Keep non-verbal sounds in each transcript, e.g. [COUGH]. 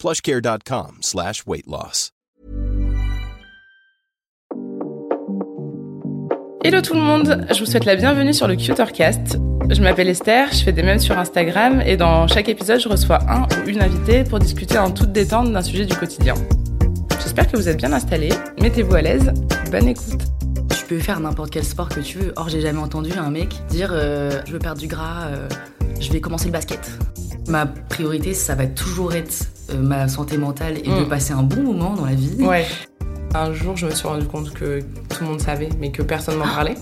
plushcare.com slash weight loss. Hello tout le monde, je vous souhaite la bienvenue sur le Cutercast. Je m'appelle Esther, je fais des mèmes sur Instagram et dans chaque épisode je reçois un ou une invitée pour discuter en toute détente d'un sujet du quotidien. J'espère que vous êtes bien installés, mettez-vous à l'aise, bonne écoute. Tu peux faire n'importe quel sport que tu veux. Or, j'ai jamais entendu un mec dire euh, je veux perdre du gras, euh, je vais commencer le basket. Ma priorité, ça va toujours être ma santé mentale et de Mm. passer un bon moment dans la vie. Ouais. Un jour je me suis rendu compte que tout le monde savait mais que personne m'en parlait.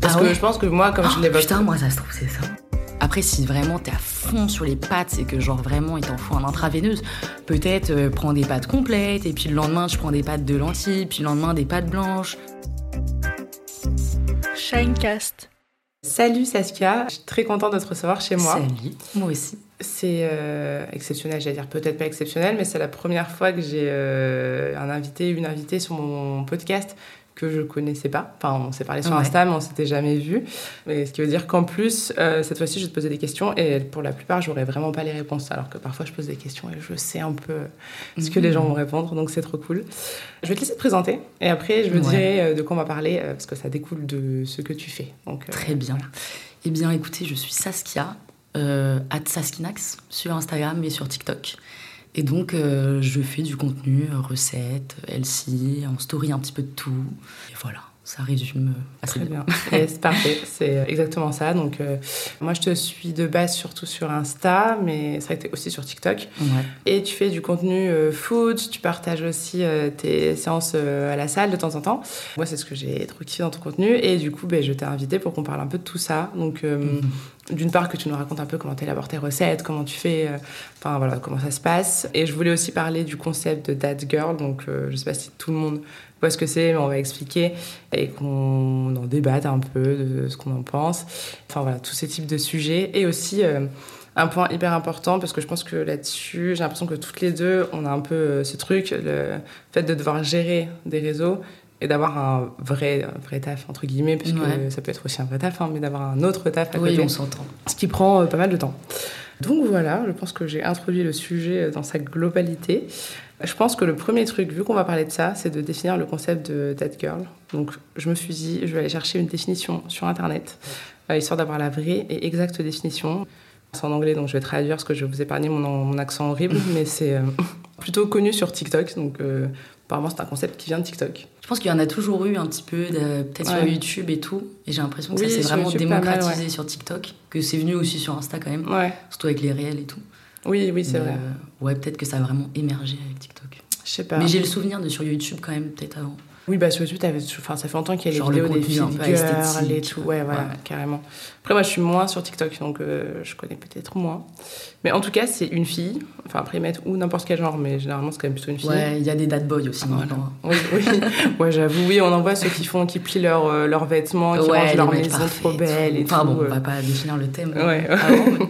Parce Ah que ouais je pense que moi comme Oh, je l'évoque... putain, moi, ça se trouve, c'est ça. Après, si vraiment t'es à fond sur les pâtes, c'est que genre vraiment il t'en faut un intraveineuse. Peut-être euh, prends des pâtes complètes, et puis le lendemain tu prends des pâtes de lentilles, puis le lendemain des pâtes blanches. Shinecast. Salut Saskia, je suis très contente de te recevoir chez moi. Salut, moi aussi. C'est euh, exceptionnel, j'allais dire peut-être pas exceptionnel, mais c'est la première fois que j'ai euh, un invité, une invitée sur mon podcast que je connaissais pas. Enfin, on s'est parlé sur Ouais. Insta, mais on s'était jamais vu. Mais ce qui veut dire qu'en plus, euh, cette fois-ci, je vais te poser des questions et pour la plupart, j'aurais vraiment pas les réponses. Alors que parfois, je pose des questions et je sais un peu ce que les gens vont répondre, donc c'est trop cool. Je vais te laisser te présenter et après, je me Ouais. dirai euh, de quoi on va parler euh, parce que ça découle de ce que tu fais. Donc, euh, Très bien. Eh bien, écoutez, je suis Saskia, at Saskinax, sur Instagram et sur TikTok. Et donc, euh, je fais du contenu, euh, recettes, LC, en story un petit peu de tout. Et voilà, ça résume euh, assez Très bien. bien. Yes, [LAUGHS] parfait. C'est exactement ça. Donc, euh, moi, je te suis de base surtout sur Insta, mais c'est vrai que tu es aussi sur TikTok. Ouais. Et tu fais du contenu euh, food, tu partages aussi euh, tes séances euh, à la salle de temps en temps. Moi, c'est ce que j'ai trop kiffé dans ton contenu. Et du coup, ben, je t'ai invité pour qu'on parle un peu de tout ça. Donc, euh, d'une part, que tu nous racontes un peu comment tu élabores tes recettes, comment tu fais, euh, enfin voilà, comment ça se passe. Et je voulais aussi parler du concept de Dad Girl. Donc, euh, je sais pas si tout le monde voit ce que c'est, mais on va expliquer et qu'on en débatte un peu de ce qu'on en pense. Enfin voilà, tous ces types de sujets. Et aussi, euh, un point hyper important, parce que je pense que là-dessus, j'ai l'impression que toutes les deux, on a un peu euh, ce truc, le fait de devoir gérer des réseaux et d'avoir un vrai, un vrai taf, entre guillemets, puisque Ouais. ça peut être aussi un vrai taf, hein, mais d'avoir un autre taf à Oui, côté, on s'entend. ce qui prend euh, pas mal de temps. Donc voilà, je pense que j'ai introduit le sujet euh, dans sa globalité. Je pense que le premier truc, vu qu'on va parler de ça, c'est de définir le concept de Dead Girl. Donc je me suis dit, je vais aller chercher une définition sur Internet, euh, histoire d'avoir la vraie et exacte définition. C'est en anglais, donc je vais traduire parce que je vais vous épargner mon, mon accent horrible, [LAUGHS] mais c'est euh, [LAUGHS] plutôt connu sur TikTok. Donc euh, apparemment, c'est un concept qui vient de TikTok. Je pense qu'il y en a toujours eu un petit peu, peut-être sur. YouTube et tout. Et j'ai l'impression que Oui, ça s'est vraiment YouTube, pas mal, démocratisé ouais. sur TikTok, que c'est venu aussi sur Insta quand même, Ouais, surtout avec les réels et tout. oui, oui, c'est vrai. euh, ouais, peut-être que ça a vraiment émergé avec TikTok. Je sais pas. Mais j'ai le souvenir de sur YouTube quand même, peut-être avant. Oui, bah sur YouTube, enfin, ça fait longtemps qu'il y a Genre les le vidéos des peu girls esthétique. et tout. Ouais, voilà, Ouais. carrément. Après, moi, je suis moins sur TikTok, donc euh, je connais peut-être moins. Mais en tout cas, c'est une fille. Enfin, après, mettent ou n'importe quel genre, mais généralement, c'est quand même plutôt une fille. Ouais, il y a des dad boys aussi Voilà. maintenant. Oui, oui. [LAUGHS] ouais, j'avoue, oui, on en voit ceux qui font, qui plient leurs euh, leurs vêtements, qui Ouais, rangent les leur maison trop belle et Enfin tout. bon, euh. on va pas définir le thème. Ouais. avant, mais-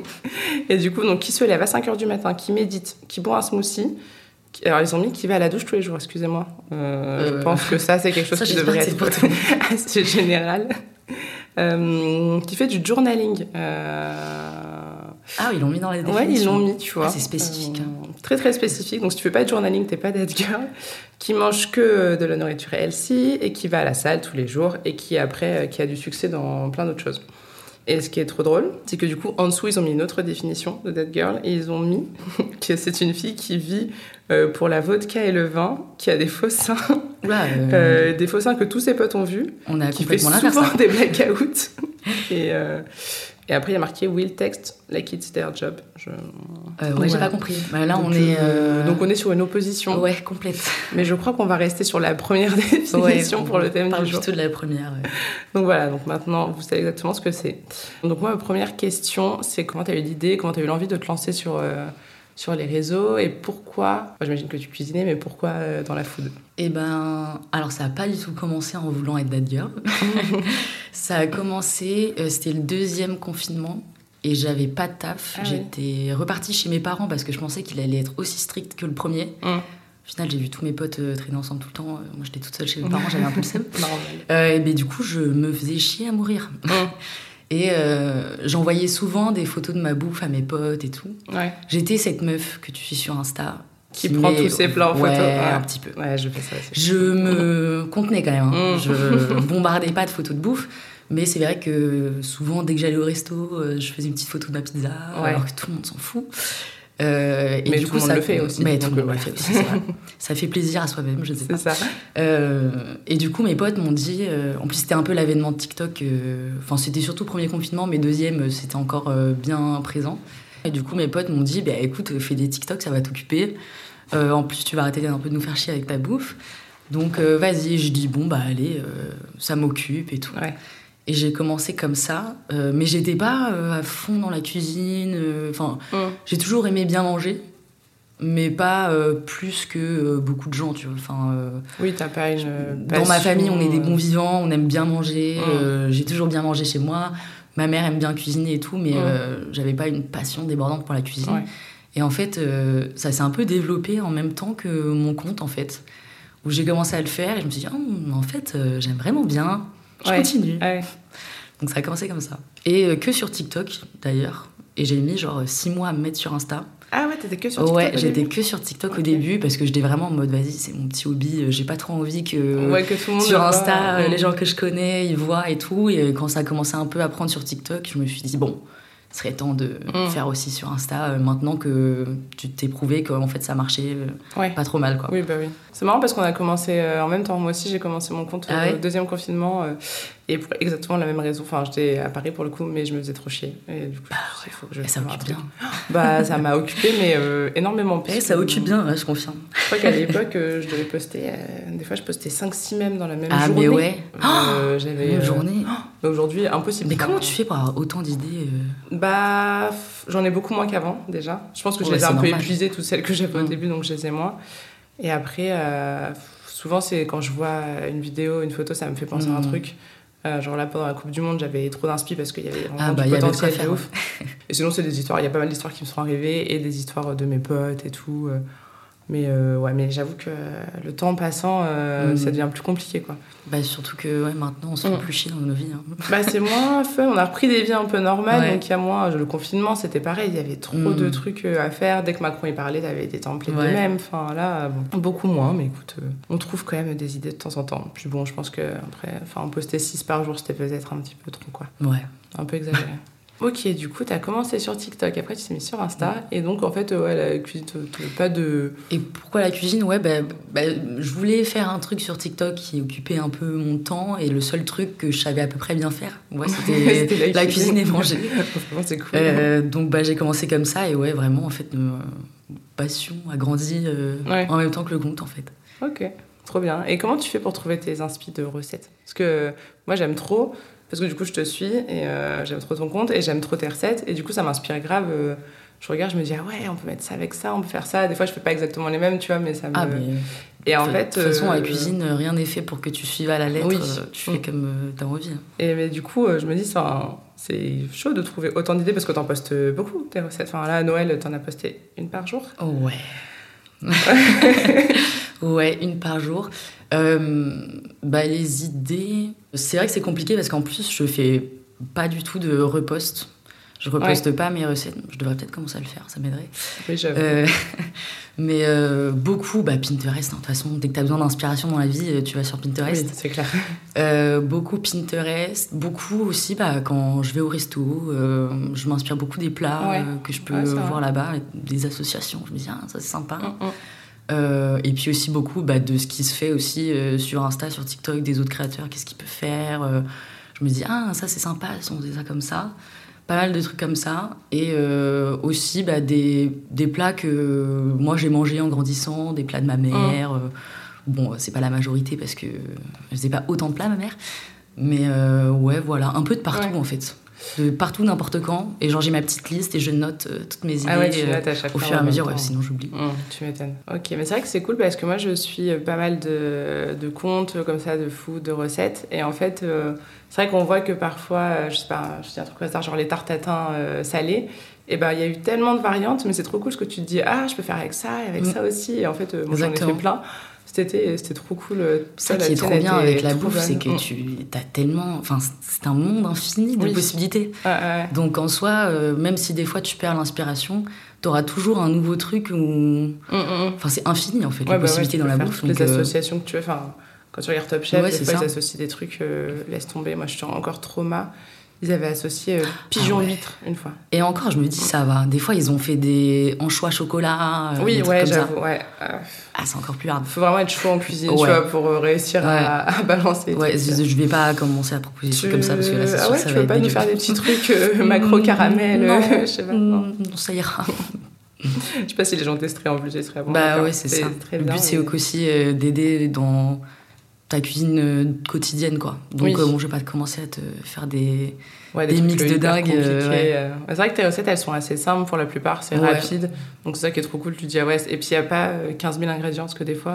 [LAUGHS] Et du coup, donc, qui se lève à 5 h du matin, qui médite, qui boit un smoothie. Alors, ils ont mis qui va à la douche tous les jours, excusez-moi. Euh, Je Euh, pense que ça, c'est quelque chose ça, qui devrait être [LAUGHS] assez général. Euh, qui fait du journaling. Ah, ils l'ont mis dans les Ouais, définitions. ils l'ont mis, tu vois. Ah, c'est spécifique. Euh, très très spécifique. Donc si tu fais pas de journaling, t'es pas dead girl. Qui mange que de la nourriture healthy et qui va à la salle tous les jours et qui après qui a du succès dans plein d'autres choses. Et ce qui est trop drôle, c'est que du coup en dessous ils ont mis une autre définition de dead girl et ils ont mis [LAUGHS] que c'est une fille qui vit euh, pour la vodka et le vin, qui a des faux seins, [LAUGHS] euh, euh, des faux seins que tous ses potes ont vus, on a qui fait souvent hein. des blackouts. [LAUGHS] et, et après il y a marqué will text like it's their job. Je- Euh, ouais, j'ai pas compris. Bah, là, Donc, on est. euh, donc on est sur une opposition. Ouais, complète. Mais je crois qu'on va rester sur la première [LAUGHS] définition Ouais, pour on le thème parle du jour. plutôt de la première. ouais. Donc voilà, donc maintenant vous savez exactement ce que c'est. Donc moi ma première question c'est comment tu as eu l'idée, comment tu as eu l'envie de te lancer sur, euh, sur les réseaux et pourquoi, enfin, j'imagine que tu cuisinais, mais pourquoi euh, dans la food? Eh ben, alors ça a pas du tout commencé en voulant être that girl. [LAUGHS] ça a commencé, euh, c'était le deuxième confinement et j'avais pas de taf. Ah oui. J'étais repartie chez mes parents parce que je pensais qu'il allait être aussi strict que le premier. Hum. Au final, j'ai vu tous mes potes euh, traîner ensemble tout le temps. Euh, Moi, j'étais toute seule chez mes parents, j'avais un peu le seum. [LAUGHS] Et ben, du coup, je me faisais chier à mourir. [LAUGHS] Et euh, j'envoyais souvent des photos de ma bouffe à mes potes et tout. Ouais. J'étais cette meuf que tu suis sur Insta. Qui prend met- tous ses plans en ouais, photo. Ouais. un petit peu. Ouais, je fais ça aussi. Je me contenais quand même. hein. Mm. Je [LAUGHS] bombardais pas de photos de bouffe. Mais c'est vrai que souvent, dès que j'allais au resto, euh, je faisais une petite photo de ma pizza, alors que tout le monde s'en fout. Euh, et Mais du tout coup, le monde ça le fait aussi, Mais tout donc, le monde ouais. le fait aussi, c'est vrai. [LAUGHS] Ça fait plaisir à soi-même, je sais pas. ça. Euh, et du coup, mes potes m'ont dit. euh, en plus, c'était un peu l'avènement de TikTok. Enfin, c'était surtout le premier confinement, mais deuxième, c'était encore bien présent. Et du coup, mes potes m'ont dit bah, écoute, fais des TikTok, ça va t'occuper. En plus, tu vas arrêter un peu de nous faire chier avec ta bouffe. Donc, vas-y. Je dis bon, bah, allez, ça m'occupe et tout. Ouais. Et j'ai commencé comme ça. euh, mais j'étais pas euh, à fond dans la cuisine. euh, Enfin, Hum. j'ai toujours aimé bien manger. Mais pas plus que beaucoup de gens, tu vois. Enfin, Oui, t'as pas une. euh, dans ma passion, famille, on est des bons vivants, on aime bien manger. Mm. j'ai toujours bien mangé chez moi. Ma mère aime bien cuisiner et tout, mais Mm. j'avais pas une passion débordante pour la cuisine. Ouais. Et en fait, ça s'est un peu développé en même temps que mon compte, en fait, où j'ai commencé à le faire et je me suis dit, Ah, en fait, j'aime vraiment bien. Je Ouais. continue. Ouais. Donc ça a commencé comme ça. Et euh, que sur TikTok, d'ailleurs. Et j'ai mis genre six mois à me mettre sur Insta. Ah ouais, t'étais que sur TikTok. ouais, j'étais que sur TikTok Ok. au début parce que j'étais vraiment en mode vas-y, c'est mon petit hobby, euh, j'ai pas trop envie que Ouais, que tout le monde sur voit. Insta, euh, les gens que je connais, ils voient et tout. Et quand ça a commencé un peu à prendre sur TikTok, je me suis dit bon, il serait temps de Mm. faire aussi sur Insta euh, maintenant que tu t'es prouvé qu'en fait ça marchait euh, Ouais. pas trop mal quoi. Oui, bah oui. C'est marrant parce qu'on a commencé euh, en même temps. Moi aussi, j'ai commencé mon compte Ah au ouais deuxième confinement et pour exactement la même raison. Enfin, j'étais à Paris pour le coup, mais je me faisais trop chier. Et du coup, je il faut que je Et ça fasse un occupe truc. bien. Bah, ça m'a occupé, mais euh, énormément. Eh, puisque- ça occupe bien, ouais, je confirme. Je crois qu'à l'époque, euh, je devais poster. euh, des fois, je postais 5-6 mèmes dans la même Ah, journée. mais ouais. Euh, J'avais. Une euh, journée. Aujourd'hui, impossible. Mais comment tu fais pour avoir autant d'idées Bah, j'en ai beaucoup moins qu'avant déjà. Je pense que je Ouais, les ai un peu épuisées, toutes celles que j'avais au Mm. début, donc je les ai moins. Et après, souvent, c'est quand je vois une vidéo, une photo, ça me fait penser à un Mm. truc. Euh, genre là, pendant la Coupe du Monde, j'avais trop d'inspi parce qu'il y avait vraiment Ah, bah, du potentiel de ouf. Et sinon, c'est des histoires. Il y a pas mal d'histoires qui me sont arrivées et des histoires de mes potes et tout. Euh. Mais euh, ouais, mais j'avoue que le temps passant, euh, Mm. ça devient plus compliqué, quoi. Bah surtout que ouais, maintenant on se fait Mm. plus chier dans nos vies. hein. [LAUGHS] Bah, c'est moins fun, on a repris des vies un peu normales, Ouais. donc il y a moins. Le confinement, c'était pareil, il y avait trop Mm. de trucs euh, à faire. Dès que Macron y parlait, t'avais des templates Ouais. de même. Enfin, là, bon, beaucoup moins, mais écoute, euh, on trouve quand même des idées de temps en temps. Puis bon, je pense que après, enfin, poster 6 par jour, c'était peut-être un petit peu trop, quoi. Ouais. Un peu exagéré. Ok, du coup, t'as commencé sur TikTok, après tu t'es mis sur Insta, et donc en fait, euh, ouais, la cuisine, pas de. Et pourquoi la cuisine? Ouais, bah, bah, je voulais faire un truc sur TikTok qui occupait un peu mon temps et le seul truc que je savais à peu près bien faire, ouais, [LAUGHS] c'était la cuisine et manger. [LAUGHS] C'est cool. Euh, donc bah, j'ai commencé comme ça et ouais, vraiment, en fait, ma passion a grandi euh, Ouais. en même temps que le compte, en fait. Ok, trop bien. Et comment tu fais pour trouver tes inspi de recettes? Parce que moi j'aime trop, parce que du coup je te suis et euh, j'aime trop ton compte et j'aime trop tes recettes et du coup ça m'inspire grave. euh, je regarde, je me dis ah ouais, on peut mettre ça avec ça, on peut faire ça. Des fois je fais pas exactement les mêmes, tu vois, mais ça me. Ah, mais Et en De fait. toute façon, à la euh, cuisine, rien n'est fait pour que tu suives à la lettre. Oui. Tu fais Mm. comme t'as envie. Et mais du coup, je me dis, c'est chaud de trouver autant d'idées parce que t'en postes beaucoup, tes recettes. Enfin, là, à Noël, t'en as posté une par jour. Oh, ouais. [LAUGHS] ouais, une par jour. Euh, bah, les idées. C'est vrai que c'est compliqué parce qu'en plus, je fais pas du tout de repost. Je reposte pas mes recettes. Je devrais peut-être commencer à le faire, ça m'aiderait. Oui. Euh, [LAUGHS] mais euh, beaucoup, bah, Pinterest, hein. de toute façon, dès que tu as besoin d'inspiration dans la vie, tu vas sur Pinterest. Oui, c'est clair. [LAUGHS] Euh, beaucoup Pinterest, beaucoup aussi bah, quand je vais au resto, je m'inspire beaucoup des plats Ouais. que je peux Ouais, voir là-bas, des associations. Je me dis, ah, ça c'est sympa. Mm, mm. Euh, et puis aussi beaucoup bah, de ce qui se fait aussi euh, sur Insta, sur TikTok, des autres créateurs, qu'est-ce qu'ils peuvent faire. euh, je me dis, ah, ça c'est sympa, si on faisait ça comme ça. Pas mal de trucs comme ça. Et aussi bah, des, des plats que moi j'ai mangés en grandissant, des plats de ma mère. euh, bon, c'est pas la majorité parce que je faisais pas autant de plats, ma mère. Mais ouais, voilà, un peu de partout Ouais. en fait. De partout, n'importe quand. Et genre, j'ai ma petite liste et je note euh, toutes mes idées Ah ouais, tu euh, à chaque au fur et à mesure, ouais, sinon j'oublie. Hum, tu m'étonnes. Ok, mais c'est vrai que c'est cool parce que moi je suis euh, pas mal de, de comptes euh, comme ça, de food, de recettes. Et en fait, euh, c'est vrai qu'on voit que parfois, je sais pas, je dis un truc comme ça, genre les tartes euh, salées. Et ben il y a eu tellement de variantes, mais c'est trop cool ce que tu te dis. Ah, je peux faire avec ça et avec Mm. ça aussi. Et en fait, moi j'en ai fait plein. C'était trop cool. euh, Ça qui est trop bien avec la bouffe, c'est que Mm. tu as tellement. Enfin, c'est un monde infini de Oui. possibilités. Ouais. Donc en soi, euh, même si des fois tu perds l'inspiration, tu auras toujours un nouveau truc où. Hum, hum. Enfin, c'est infini en fait, Ouais, les bah possibilités dans la bouffe. toutes donc, les euh, associations que tu veux. Enfin, quand tu regardes Top Chef, Ouais, des c'est fois, ça. ils associent des trucs, euh, laisse tomber. Moi, je suis encore trauma. Ils avaient associé euh, pigeon Ah ouais. huître une fois. Et encore, je me dis, ça va. Des fois, ils ont fait des anchois chocolat. euh, oui, des ouais, j'avoue. Ouais. Euh, Ah, c'est encore plus hard. faut vraiment être chaud en cuisine, tu vois, pour euh, réussir à, [LAUGHS] à balancer. Ouais, je, je vais pas commencer à proposer des Tu- trucs comme ça parce que là, c'est ah sûr ouais, ça tu va veux être pas nous faire des petits trucs euh, [LAUGHS] macro caramel, non, [LAUGHS] je sais pas. non. non, ça ira. Je sais pas si les gens testeraient en plus, bah ouais, c'est ça. Le but, c'est aussi d'aider dans ta cuisine euh, quotidienne, quoi. Donc, Oui. euh, bon, je vais pas commencer à te faire des. Ouais, Des mix de dingue, euh, ouais. C'est vrai que tes recettes, elles sont assez simples pour la plupart, c'est Ouais. rapide. Donc c'est ça qui est trop cool. Tu te dis, ah ouais, et puis il n'y a pas euh, 15 000 ingrédients, parce que des fois,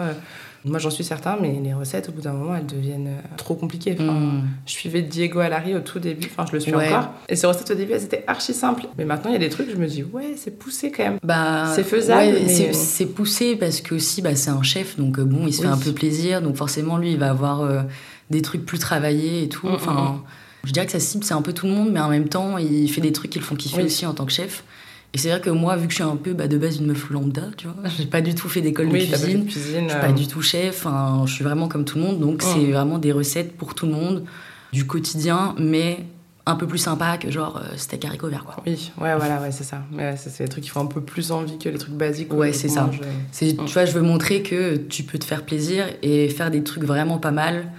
moi j'en suis certain, mais les recettes, au bout d'un moment, elles deviennent euh, trop compliquées. Enfin, Mm. Je suivais Diego Alari au tout début, enfin je le suis Ouais. encore. Et ces recettes au début, elles étaient archi simples. Mais maintenant, il y a des trucs, je me dis, ouais, c'est poussé quand même. Bah, C'est faisable, ouais, mais- c'est- poussé parce que aussi, bah, c'est un chef, donc euh, bon, il se fait un peu plaisir, donc forcément, lui, il va avoir euh, des trucs plus travaillés et tout. Mm, Enfin, mm, je dirais que sa cible, c'est un peu tout le monde, mais en même temps, il fait des trucs qui le font kiffer Oui. aussi en tant que chef. Et c'est vrai que moi, vu que je suis un peu bah, de base une meuf lambda, tu vois, [LAUGHS] j'ai pas du tout fait d'école Oui, de cuisine. Je suis euh, pas du tout chef, enfin, je suis vraiment comme tout le monde, donc Mm. c'est vraiment des recettes pour tout le monde, du quotidien, mais un peu plus sympa que genre euh, steak haricot vert, quoi. Oui, ouais, voilà, ouais, c'est ça. Ouais, c'est des trucs qui font un peu plus envie que les trucs basiques. Ouais, c'est ça. mange, euh. C'est, Mm. tu vois, je veux montrer que tu peux te faire plaisir et faire des trucs vraiment pas mal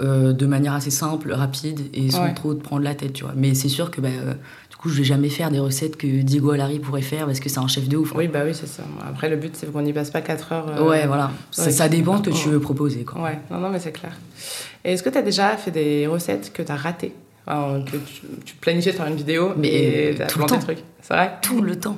euh, de manière assez simple, rapide et sans Ouais. trop te prendre la tête, tu vois. Mais c'est sûr que bah, euh, coup, je vais jamais faire des recettes que Diego Alari pourrait faire parce que c'est un chef de ouf. quoi. Oui, bah oui, c'est ça. Après, le but, c'est qu'on n'y passe pas 4 heures. euh, Ouais, voilà. Ça, ouais. ça dépend ce que tu veux proposer, quoi. Ouais, non, non, mais c'est clair. Et est-ce que tu as déjà fait des recettes que tu as ratées? Enfin, que tu, tu planifiais de faire une vidéo, Mais et tout le planté temps. le truc. C'est vrai? Tout le temps.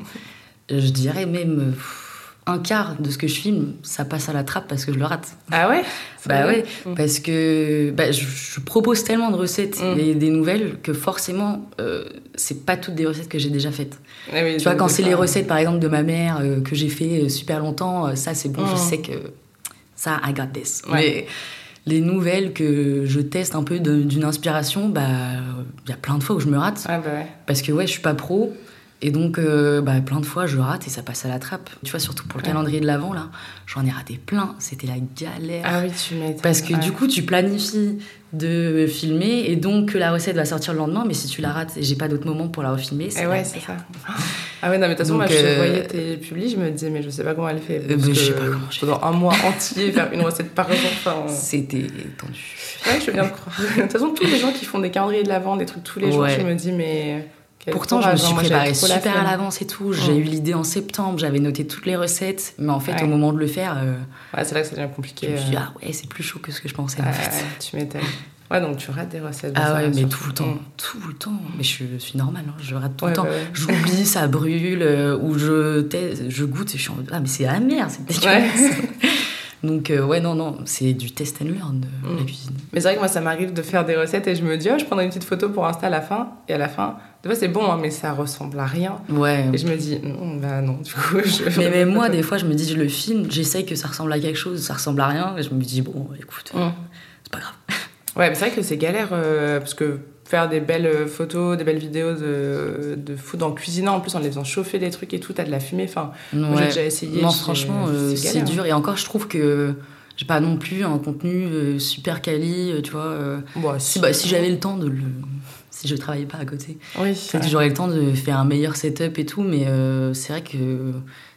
Je dirais même pff, un quart de ce que je filme, ça passe à la trappe parce que je le rate. Ah ouais [LAUGHS] Bah ouais, parce que bah, je, je propose tellement de recettes Mm. et des nouvelles que forcément, euh, c'est pas toutes des recettes que j'ai déjà faites. Ah oui, Tu vois, quand c'est les recettes, par exemple, de ma mère euh, que j'ai fait euh, super longtemps, euh, ça, c'est bon, je Mm. sais que ça, I got this. Ouais. Mais les nouvelles que je teste un peu d'une inspiration, bah, il y a plein de fois où je me rate. Ah bah ouais. Parce que, ouais, je suis pas pro. Et donc, euh, bah, plein de fois, je rate et ça passe à la trappe. Tu vois, surtout pour le Ouais. calendrier de l'avant, là, j'en ai raté plein. C'était la galère. Ah oui, tu m'étonnes. Parce que ouais. du coup, tu planifies de filmer et donc la recette va sortir le lendemain, mais si tu la rates et j'ai pas d'autre moment pour la refilmer, c'est Eh ouais, c'est ça. Ah ouais, non, mais de toute façon, moi, je euh, voyais tes publis, je me disais, mais je sais pas comment elle fait. Euh, parce mais je sais pas comment je Pendant un mois entier, faire une recette par jour. Enfin, C'était tendu. ouais, je veux bien te croire. De toute façon, tous les gens qui font des calendriers de l'avant, des trucs tous les jours, je me dis, mais. Pourtant, je me suis hein. Préparée super à l'avance et tout. J'ai eu l'idée en septembre, j'avais noté toutes les recettes, mais en fait, Ouais. au moment de le faire, euh, Ouais, c'est là que ça devient je compliqué. me suis dit, ah ouais, c'est plus chaud que ce que je pensais en fait. tu m'étonnes. Ouais, donc tu rates des recettes. Ah ouais, mais tout le temps, Mm. tout le temps. Mais je suis normale, hein, je rate tout Ouais, le temps. bah ouais. J'oublie, [LAUGHS] ça brûle, euh, ou je, je goûte et je suis en mode, ah mais c'est amer, c'est dégueulasse. [LAUGHS] Donc, euh, ouais, non, non, c'est du test and learn, euh, la cuisine. Mais c'est vrai que moi, ça m'arrive de faire des recettes et je me dis, oh, je prendrai une petite photo pour Insta à la fin. Et à la fin, des fois, c'est bon, hein, mais ça ressemble à rien. Ouais. Et je me dis, non, bah non, du coup, [LAUGHS] je. Mais même moi, [LAUGHS] des fois, je me dis, je le filme, j'essaye que ça ressemble à quelque chose, ça ressemble à rien, et je me dis, bon, écoute, Mm. c'est pas grave. Ouais, mais c'est vrai que c'est galère euh, parce que faire des belles euh, photos, des belles vidéos de, de food en cuisinant, en plus en les faisant chauffer des trucs et tout, t'as de la fumée. Enfin, moi, j'ai déjà essayé. Non, franchement, euh, c'est galère. dur. Et encore, je trouve que j'ai pas non plus un contenu euh, super quali, euh, tu vois. euh, si bah, si j'avais le temps de le. Si je travaillais pas à côté, Oui, j'aurais le temps de faire un meilleur setup et tout, mais euh, c'est vrai que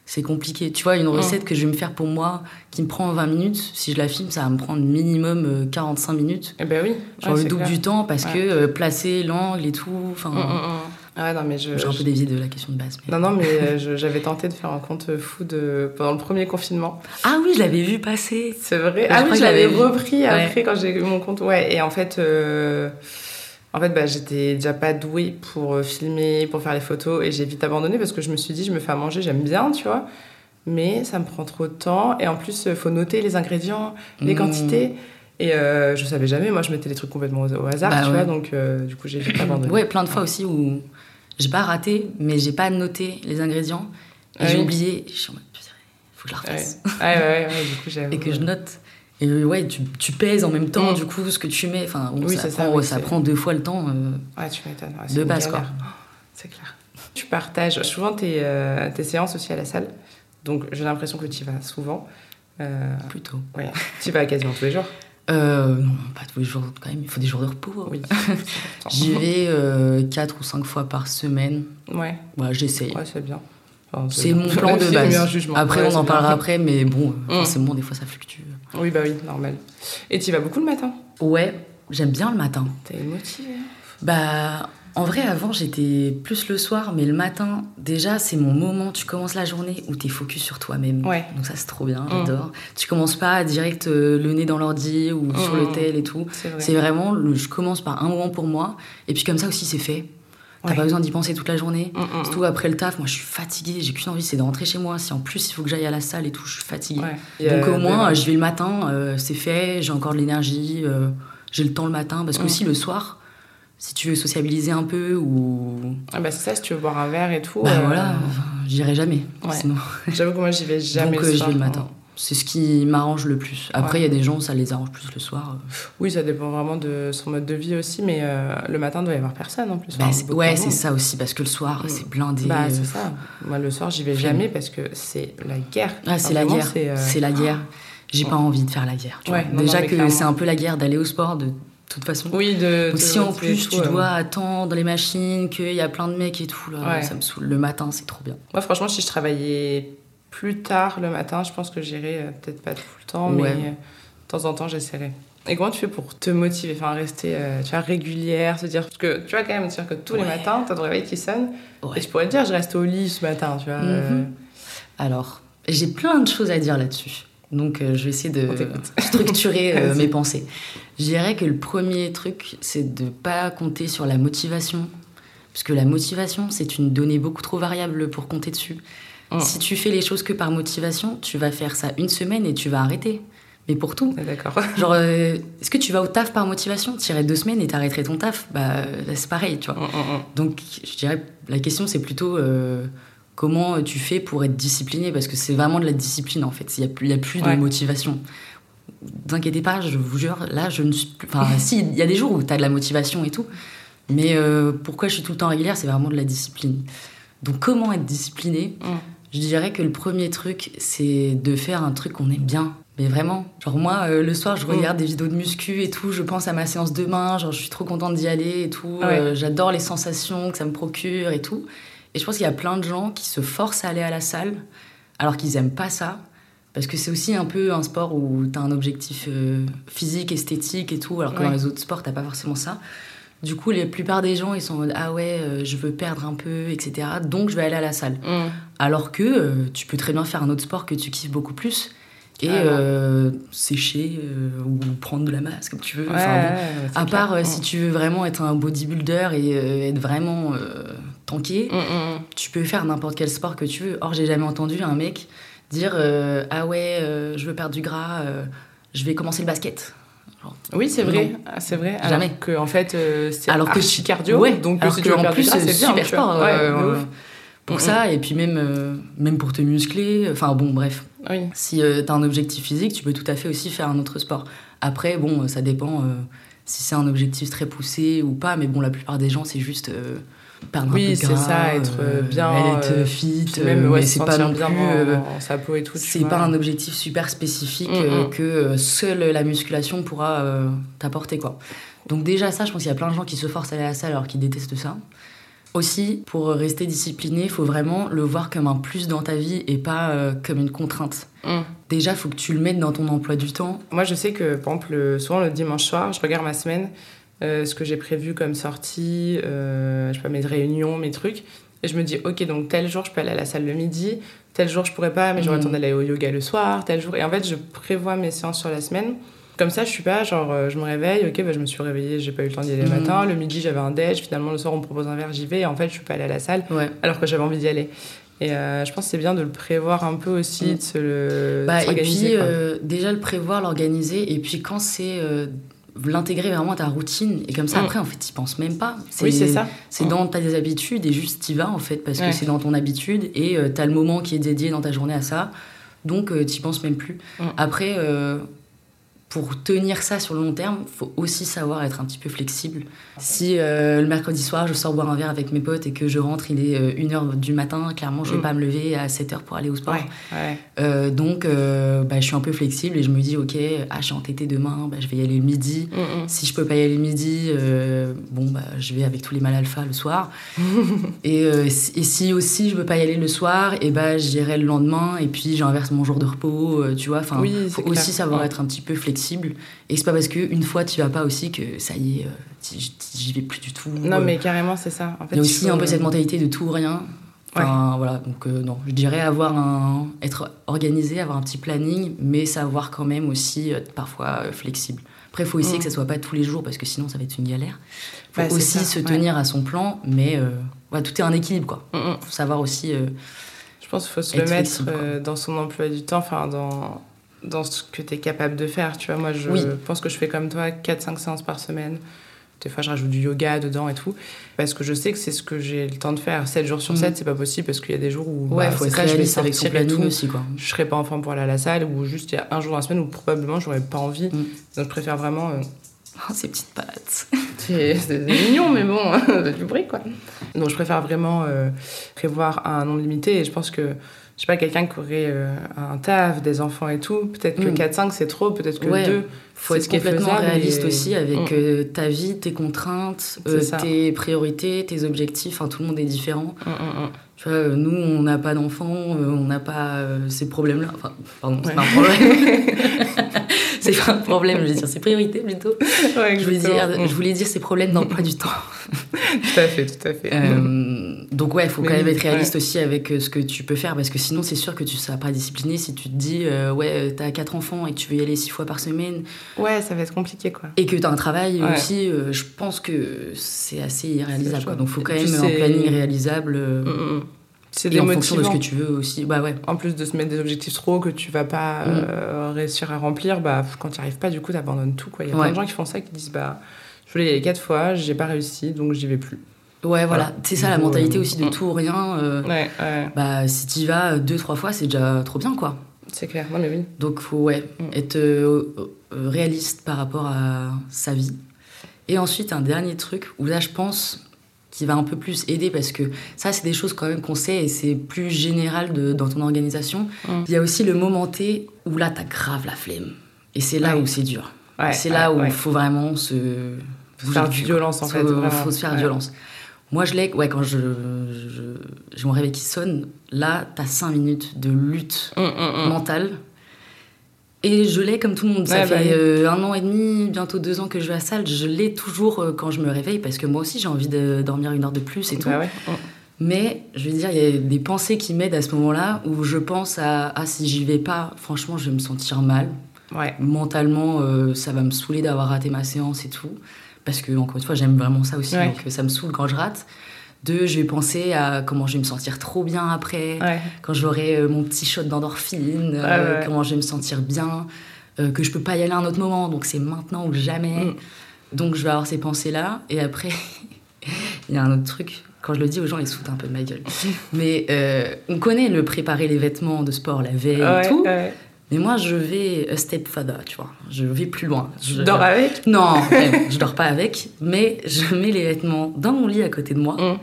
c'est compliqué. Tu vois, une recette que je vais me faire pour moi qui me prend 20 minutes, si je la filme, ça va me prendre minimum euh, 45 minutes. Eh ben oui. Genre ouais, le double clair. du temps parce Ouais. que euh, placer l'angle et tout. Enfin, Mm, mm, mm. Ouais, non, mais je. j'ai un peu dévié de la question de base. mais- Non, non, mais euh, [LAUGHS] j'avais tenté de faire un compte food euh, pendant le premier confinement. Ah oui, je l'avais vu passer. C'est vrai. Ah oui, je l'avais repris après quand j'ai eu mon compte. Ouais, et en fait, euh, en fait, bah, j'étais déjà pas douée pour euh, filmer, pour faire les photos, et j'ai vite abandonné parce que je me suis dit, je me fais à manger, j'aime bien, tu vois, mais ça me prend trop de temps, et en plus, il faut noter les ingrédients, les Mmh. quantités. Et euh, je savais jamais, moi je mettais des trucs complètement au, au hasard, Bah tu ouais. vois, donc euh, du coup j'ai vite abandonné. Ouais, plein de fois aussi où j'ai pas raté, mais j'ai pas noté les ingrédients. Et Ah j'ai oui. oublié. Je suis en mode, putain, faut que je la refasse. ouais, ouais, ouais, ouais, du coup [LAUGHS] j'avoue. Et que je note. Et euh, ouais, tu, tu pèses en même temps, Mm. du coup, ce que tu mets. Enfin, bon, Oui, ça, ça, prend, oui, ça c'est- prend deux fois le temps. euh, Ouais, tu m'étonnes. ouais, De base, galère. quoi. Oh, C'est clair. Tu partages souvent tes, euh, tes séances aussi à la salle. Donc j'ai l'impression que tu y vas souvent. Euh, plutôt. ouais, tu y vas quasiment tous les jours. Non, pas tous les jours quand même, il faut des jours de repos. Oui. [LAUGHS] J'y vais euh, quatre ou cinq fois par semaine. Ouais, Voilà, j'essaye. ouais c'est bien. Enfin, C'est mon plan de [LAUGHS] base. Après, Ouais, on en parlera bien. après, mais bon, Mm. forcément, des fois, ça fluctue. Oui, bah oui, normal. Et tu y vas beaucoup le matin? Ouais, j'aime bien le matin. T'es motivée Bah, en vrai, avant, j'étais plus le soir, mais le matin, déjà, c'est mon moment. Tu commences la journée où t'es focus sur toi-même. Ouais. Donc, ça, c'est trop bien, Mm. j'adore. Tu commences pas direct euh, le nez dans l'ordi ou sur Mm. le tel et tout. C'est vrai. Vraiment, le- je commence par un moment pour moi. Et puis, comme ça aussi, c'est fait. T'as Ouais. pas besoin d'y penser toute la journée. Mm, mm, Surtout après le taf, moi, je suis fatiguée. J'ai qu'une envie, c'est de rentrer chez moi. Si en plus, il faut que j'aille à la salle et tout, je suis fatiguée. Ouais. Donc, euh, au moins, je vais le matin, euh, c'est fait, j'ai encore de l'énergie, euh, j'ai le temps le matin. Parce que Mm. aussi, le soir, si tu veux sociabiliser un peu ou ah bah, c'est ça, si tu veux boire un verre et tout. bah euh, voilà, enfin, j'irai jamais. Ouais. Sinon. J'avoue que moi j'y vais [LAUGHS] jamais Donc le euh, j'y soir. vais le matin. C'est ce qui m'arrange le plus. Après, il Ouais. y a des gens, ça les arrange plus le soir. Oui, ça dépend vraiment de son mode de vie aussi, mais euh, le matin, il doit y avoir personne en plus. Bah, Enfin, ouais, c'est ça aussi, parce que le soir, Mm. c'est blindé. Bah, euh, c'est ça. Moi, le soir, j'y vais jamais parce que c'est la guerre. Ah, c'est la guerre. c'est, euh, la guerre. J'ai pas envie de faire la guerre. tu Ouais, vois. non, non, Déjà que c'est un peu la guerre d'aller au sport de toute façon. Oui, de. Donc si en plus tu euh. dois attendre les machines, qu'il y a plein de mecs et tout, là, Ouais. ça me saoule. Le matin, c'est trop bien. Moi, franchement, si je travaillais plus tard le matin, je pense que j'irais euh, peut-être pas tout le temps, Ouais. mais euh, de temps en temps, j'essaierai. Et comment tu fais pour te motiver, enfin rester euh, tu vois, régulière, se dire parce que tu vois quand même dire que tous les matins, t'as ton réveil qui sonne Ouais. et tu pourrais te dire je reste au lit ce matin, tu vois. Mhm. Alors, j'ai plein de choses à dire là-dessus. Donc, je vais essayer de [LAUGHS] structurer [LAUGHS] mes pensées. Je dirais que le premier truc, c'est de pas compter sur la motivation. Parce que la motivation, c'est une donnée beaucoup trop variable pour compter dessus. Mm. Si tu fais les choses que par motivation, tu vas faire ça une semaine et tu vas arrêter. Mais pour tout. est D'accord. [LAUGHS] Genre, euh, est-ce que tu vas au taf par motivation? Tu irais deux semaines et t'arrêterais ton taf? Bah, c'est pareil, tu vois. Mm, mm. Donc, je dirais, la question, c'est plutôt euh, comment tu fais pour être discipliné, parce que c'est vraiment de la discipline, en fait. Il n'y a, plus- y a plus Ouais. de motivation. Ne vous inquiétez pas, je vous jure, là, je ne suis plus... Enfin, [LAUGHS] si, il y a des jours où tu as de la motivation et tout, mais euh, pourquoi je suis tout le temps régulière, c'est vraiment de la discipline. Donc, comment être discipliné? Je dirais que le premier truc, c'est de faire un truc qu'on aime bien. Mais vraiment, genre moi, euh, le soir, je Mm. regarde des vidéos de muscu et tout, je pense à ma séance demain, genre je suis trop contente d'y aller et tout. Ouais. Euh, J'adore les sensations que ça me procure et tout. Et je pense qu'il y a plein de gens qui se forcent à aller à la salle alors qu'ils aiment pas ça. Parce que c'est aussi un peu un sport où tu as un objectif euh, physique, esthétique et tout, alors que Ouais. dans les autres sports, t'as pas forcément ça. Du coup, la plupart des gens, ils sont en mode Ah ouais, euh, je veux perdre un peu, etc. Donc je vais aller à la salle. Mm. Alors que euh, tu peux très bien faire un autre sport que tu kiffes beaucoup plus et Ah, euh, sécher ou prendre de la masse comme tu veux. Ouais, Enfin, bon. à clair. part euh, Mm. si tu veux vraiment être un bodybuilder et être vraiment tanké, Mm, tu peux faire n'importe quel sport que tu veux. Or, j'ai jamais entendu un mec dire ah ouais, je veux perdre du gras, je vais commencer le basket. Oui, c'est vrai. Ah, C'est vrai. Jamais. Alors que, en fait, euh, c'est Alors que archi cardio. Ouais, donc alors si que tu veux en plus c'est super sport Ouais, euh, euh, pour ça et puis même euh, même pour te muscler. Enfin bon bref, Oui. si tu as un objectif physique, tu peux tout à fait aussi faire un autre sport. Après bon, ça dépend si c'est un objectif très poussé ou pas, mais bon la plupart des gens c'est juste euh, Oui, un peu de c'est ça, être, euh, bien, être euh, fit, même, euh, ouais, mais c'est pas non plus. euh, dans sa peau et tout. c'est pas un objectif super spécifique Mm, euh, mm. que euh, seule la musculation pourra euh, t'apporter quoi. Donc déjà ça, je pense qu'il y a plein de gens qui se forcent à aller à la salle alors qu'ils détestent ça. Aussi, pour rester discipliné, il faut vraiment le voir comme un plus dans ta vie et pas euh, comme une contrainte. Mm. Déjà, il faut que tu le mettes dans ton emploi du temps. Moi, je sais que, par exemple, le- souvent le dimanche soir, je regarde ma semaine, euh, ce que j'ai prévu comme sortie, euh, je sais pas, mes réunions, mes trucs. Et je me dis, ok, donc tel jour, je peux aller à la salle le midi, tel jour, je pourrais pas, mais j'aurais temps d'aller au yoga le soir, tel jour. Et en fait, je prévois mes séances sur la semaine. Comme ça, je suis pas genre, euh, je me réveille, ok, bah, je me suis réveillée, j'ai pas eu le temps d'y aller le Mhm. matin. Le midi, j'avais un déj, finalement, le soir, on me propose un verre, j'y vais. Et en fait, je suis pas allée à la salle, Ouais. alors que j'avais envie d'y aller. Et euh, je pense que c'est bien de le prévoir un peu aussi, Mhm. de se le. de Bah, et puis, euh, déjà le prévoir, l'organiser, et puis quand c'est euh, l'intégrer vraiment à ta routine, et comme ça, Mm. après, en fait, tu penses même pas. Oui, c'est ça. C'est Mm. dans tes habitudes et juste t'y vas en fait parce Ouais. que c'est dans ton habitude et tu t'as le moment qui est dédié dans ta journée à ça donc euh, t'y penses même plus. Mm. Après euh, pour tenir ça sur le long terme, faut aussi savoir être un petit peu flexible. Si euh, le mercredi soir je sors boire un verre avec mes potes et que je rentre, il est 1h du matin, clairement je vais Mm. pas me lever à 7h pour aller au sport. Ouais, ouais. Euh, donc euh, bah, je suis un peu flexible et je me dis ok, ah, je suis entêtée demain, bah, je vais y aller le midi. Mm, mm. Si je peux pas y aller le midi, euh, bon bah je vais avec tous les mâles alpha le soir. [LAUGHS] et, euh, si- et si aussi je peux pas y aller le soir, et bah j'irai le lendemain et puis j'inverse mon jour de repos, euh, tu vois. Enfin, Oui, faut aussi savoir Ouais. être un petit peu flexible. Et c'est pas parce que une fois tu vas pas aussi que ça y est, euh, j'y vais plus du tout. Non, Euh, mais carrément, c'est ça. En fait, il y a il aussi faut- un peu cette mentalité de tout ou rien. Enfin, voilà, donc euh, non, je dirais avoir un, être organisé, avoir un petit planning, mais savoir quand même aussi être parfois euh, flexible. Après, il faut aussi Mm. que ça soit pas tous les jours parce que sinon ça va être une galère. faut Ouais, c'est aussi ça, se ouais. tenir à son plan, mais euh, voilà, tout est un équilibre quoi. Mm, mm. faut savoir aussi. euh, Je pense qu'il faut se le mettre flexible, euh, dans son emploi du temps, enfin, dans, dans ce que tu es capable de faire. Tu vois, moi, je Oui. pense que je fais comme toi 4-5 séances par semaine. Des fois, je rajoute du yoga dedans et tout. Parce que je sais que c'est ce que j'ai le temps de faire. 7 jours sur Mm. 7, c'est pas possible parce qu'il y a des jours où. ouais, bah, faut être je vais sortir et tout. aussi quoi. Je serai pas en forme pour aller à la salle ou juste il y a un jour dans la semaine où probablement j'aurais pas envie. Mm. Donc, je préfère vraiment. euh, [LAUGHS] Oh, ces petites pattes. [LAUGHS] C'est mignon, mais bon, [LAUGHS] du bruit, quoi. Donc, je préfère vraiment euh, prévoir un nombre limité. Et je pense que, je sais pas, quelqu'un qui aurait euh, un taf, des enfants et tout, peut-être que Mm. 4-5 c'est trop, peut-être que Ouais. 2. faut être complètement réaliste et- aussi avec Mm. euh, ta vie, tes contraintes, euh, tes priorités, tes objectifs. Enfin, tout le monde est différent. Mm, mm, mm. Tu vois, euh, nous, on n'a pas d'enfants, euh, on n'a pas euh, ces problèmes-là. Enfin, pardon, c'est Ouais. pas un problème. [LAUGHS] c'est pas un problème, je veux dire, c'est priorité plutôt. Ouais, Je voulais, dire, je voulais dire ces problèmes d'emploi du temps. Tout à fait, tout à fait. Euh, donc ouais, il faut Mais quand même être réaliste aussi avec ce que tu peux faire, parce que sinon, c'est sûr que tu seras pas discipliné si tu te dis, euh, ouais, t'as quatre enfants et que tu veux y aller six fois par semaine, Ouais, ça va être compliqué, quoi. et que t'as un travail Ouais. aussi, euh, je pense que c'est assez irréalisable. Quoi. Donc faut quand même un planning réalisable. Mm, mm, mm. C'est et en fonction de ce que tu veux aussi. Bah ouais. En plus de se mettre des objectifs trop que tu vas pas Mm. euh, réussir à remplir, bah, quand tu n'y arrives pas, du coup, tu abandonnes tout. Il y a plein Ouais. de gens qui font ça, qui disent bah, Je voulais y aller quatre fois, j'ai pas réussi, donc j'y vais plus. Ouais, voilà. Voilà. C'est ça la coup, mentalité euh, aussi de mm. tout ou rien. euh, Ouais, ouais, Bah, si tu y vas deux, trois fois, c'est déjà trop bien, quoi. c'est clair. Non, mais oui. Donc, faut ouais, Mm. être réaliste par rapport à sa vie. Et ensuite, un dernier truc où là, je pense qui va un peu plus aider parce que ça, c'est des choses quand même qu'on sait et c'est plus général de, dans ton organisation. Mm. Il y a aussi le moment T où là, t'as grave la flemme. Et c'est là Ouais. où c'est dur. Ouais, c'est là ouais, où il faut vraiment se. Faire violence, en fait, Faut, vraiment. faut se faire violence. Moi, je l'ai, ouais, quand je, je, j'ai mon réveil qui sonne, là, t'as cinq minutes de lutte mm, mm. mentale. Et je l'ai comme tout le monde. Ça Ouais, bah fait euh, un an et demi, bientôt deux ans que je vais à la salle. Je l'ai toujours euh, quand je me réveille parce que moi aussi j'ai envie de dormir une heure de plus et tout. Bah ouais. Mm. Mais je veux dire, il y a des pensées qui m'aident à ce moment-là où je pense à ah, si j'y vais pas, franchement, je vais me sentir mal. Ouais. Mentalement, euh, ça va me saouler d'avoir raté ma séance et tout. Parce que, encore une fois, j'aime vraiment ça aussi, donc ça me saoule quand je rate. Deux, je vais penser à comment je vais me sentir trop bien après, Ouais. quand j'aurai euh, mon petit shot d'endorphine, euh, Ouais, comment je vais me sentir bien, euh, que je peux pas y aller à un autre moment, donc c'est maintenant ou jamais. Mm. Donc je vais avoir ces pensées-là. Et après, [LAUGHS] il y a un autre truc. Quand je le dis aux gens, ils se foutent un peu de ma gueule. [LAUGHS] Mais euh, on connaît le préparer les vêtements de sport la veille Ouais, et tout. Mais moi, je vais a step further, tu vois. Je vais plus loin. Je dors avec? Non, même, je dors pas avec, mais je mets les vêtements dans mon lit à côté de moi. Mm.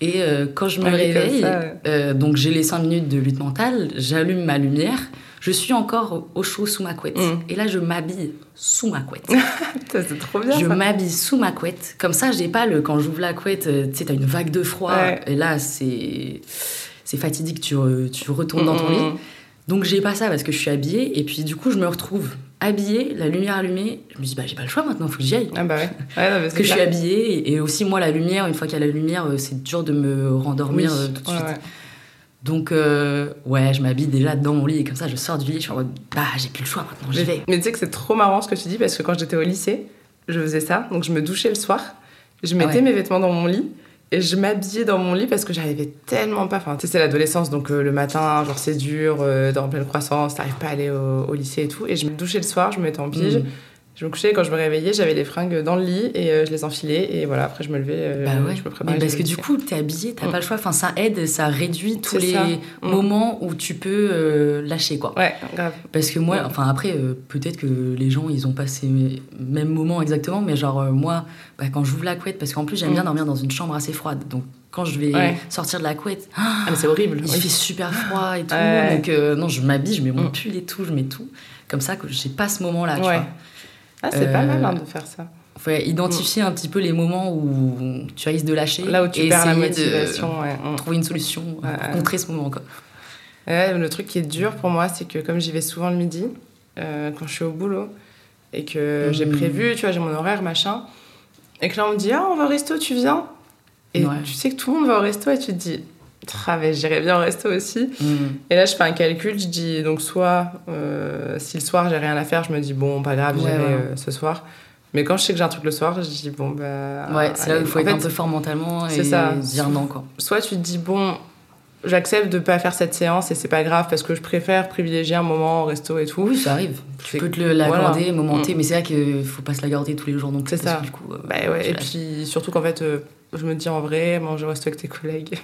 Et euh, quand je me Ah réveille, ça, ouais. euh, donc j'ai les 5 minutes de lutte mentale, j'allume ma lumière, je suis encore au chaud sous ma couette. Mm. Et là, je m'habille sous ma couette. [LAUGHS] C'est trop bien. je m'habille sous ma couette. Comme ça, j'ai pas le. Quand j'ouvre la couette, euh, tu sais, t'as une vague de froid. Ouais. Et là, c'est. C'est fatidique, tu, re- tu retournes dans ton Mm, lit. Donc j'ai pas ça parce que je suis habillée. Et puis du coup, je me retrouve habillée, la lumière allumée. Je me dis, bah j'ai pas le choix maintenant, faut que j'y aille. Ah bah ouais. ouais non, mais Parce que je suis habillée. Et aussi, moi, la lumière, une fois qu'il y a la lumière, euh, c'est dur de me rendormir Oui. euh, tout de suite. ouais. Donc, euh, ouais, je m'habille déjà dans mon lit. Et comme ça, je sors du lit, je suis en mode, bah j'ai plus le choix maintenant, j'y vais. Mais tu sais que c'est trop marrant ce que tu dis parce que quand j'étais au lycée, je faisais ça. Donc je me douchais le soir, je mettais ouais. mes vêtements dans mon lit je m'habillais dans mon lit parce que j'arrivais tellement pas. Enfin, tu sais, c'est l'adolescence donc euh, le matin, genre c'est dur, euh, dans pleine croissance, t'arrives pas à aller au, au lycée et tout. Et je me douchais le soir, je me mettais en pige. Mm. Je me couchais, quand je me réveillais, j'avais les fringues dans le lit et euh, je les enfilais. Et voilà, après je me levais, euh, Bah ouais. je me préparais. Mais parce que du coup, t'es habillé, t'as pas le choix. Enfin, ça aide, ça réduit tous les ça. Mm. moments où tu peux euh, lâcher, quoi. Ouais, grave. Parce que moi, Mm. enfin après, peut-être que les gens, ils ont pas ces mêmes moments exactement, mais genre moi, bah, quand j'ouvre la couette, parce qu'en plus j'aime Mm. bien dormir dans une chambre assez froide, donc quand je vais Ouais. sortir de la couette, Ah, mais c'est horrible. il oui. fait super froid et tout, donc non, je m'habille, je mets mon pull et tout, je mets tout, comme ça que j'ai pas ce moment-là, tu Ouais. vois. Ah, c'est pas Euh, mal hein, de faire ça. Faut identifier un petit peu les moments où tu risques de lâcher, Là où tu et perds la motivation. ouais. de Mm. trouver une solution Ouais, pour ouais. contrer ce moment, quoi. Ouais, le truc qui est dur pour moi, c'est que comme j'y vais souvent le midi, euh, quand je suis au boulot, et que j'ai Mm. prévu, tu vois, j'ai mon horaire, machin, et que là on me dit, ah, on va au resto, tu viens? Et Ouais. tu sais que tout le monde va au resto et tu te dis, j'irais bien au resto aussi. Mm. Et là, je fais un calcul, je dis, donc soit, euh, si le soir j'ai rien à faire, je me dis, bon, pas grave, Ouais, j'irai ouais. euh, ce soir. Mais quand je sais que j'ai un truc le soir, je dis, bon, bah. Ouais, c'est là où il faut en être fait, un peu fort mentalement et ça. dire non, quoi. soit tu te dis bon j'accepte de pas faire cette séance et c'est pas grave parce que je préfère privilégier un moment au resto et tout Oui, ça arrive. Tu peux te l'accorder, Voilà. momenter, mais c'est vrai qu'il faut pas se l'accorder tous les jours non plus. C'est ça. que du coup, euh, bah ouais et puis surtout qu'en fait euh, je me dis en vrai manger au resto avec tes collègues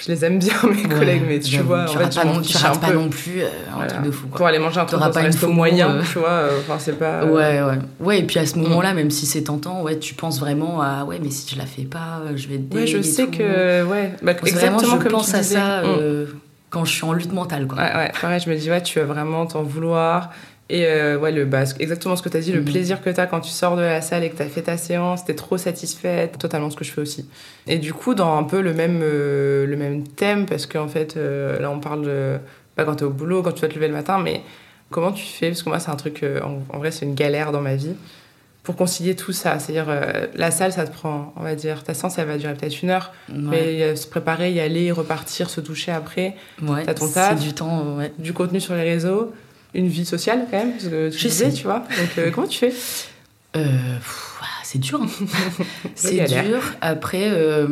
je les aime bien [LAUGHS] mes Ouais, collègues mais tu vois en fait pas, non, tu rates pas non plus euh, un Voilà. truc de fou. pour aller manger un truc pas resto moyen euh. tu vois euh, enfin c'est pas euh, Ouais, ouais. Ouais, et puis à ce moment-là, même si c'est tentant, ouais, tu penses vraiment à ouais, mais si je la fais pas, euh, je vais être ouais je sais tout. que ouais bah, c'est vraiment, exactement je comme pense tu à disais. ça Mm. quand je suis en lutte mentale, quoi. Ouais, ouais, pareil, je me dis, ouais, tu vas vraiment t'en vouloir. Et euh, ouais, le, bah, exactement ce que tu as dit, le Mhm. plaisir que tu as quand tu sors de la salle et que tu as fait ta séance, t'es trop satisfaite, totalement ce que je fais aussi. Et du coup, dans un peu le même, euh, le même thème, parce qu'en fait, euh, là, on parle de bah, quand tu es au boulot, quand tu vas te lever le matin, mais comment tu fais? Parce que moi, c'est un truc, en, en vrai, c'est une galère dans ma vie pour concilier tout ça. C'est-à-dire, la salle, ça te prend, on va dire, ta séance, elle va durer peut-être une heure, Ouais, mais se préparer, y aller, repartir, se doucher après ouais, t'as ton c'est taf. du temps, ouais. du contenu sur les réseaux, une vie sociale quand même, parce que tu Je disais, sais. tu vois. Donc euh, comment tu fais? Euh, ah, c'est dur. hein. [LAUGHS] c'est dur. Après, euh,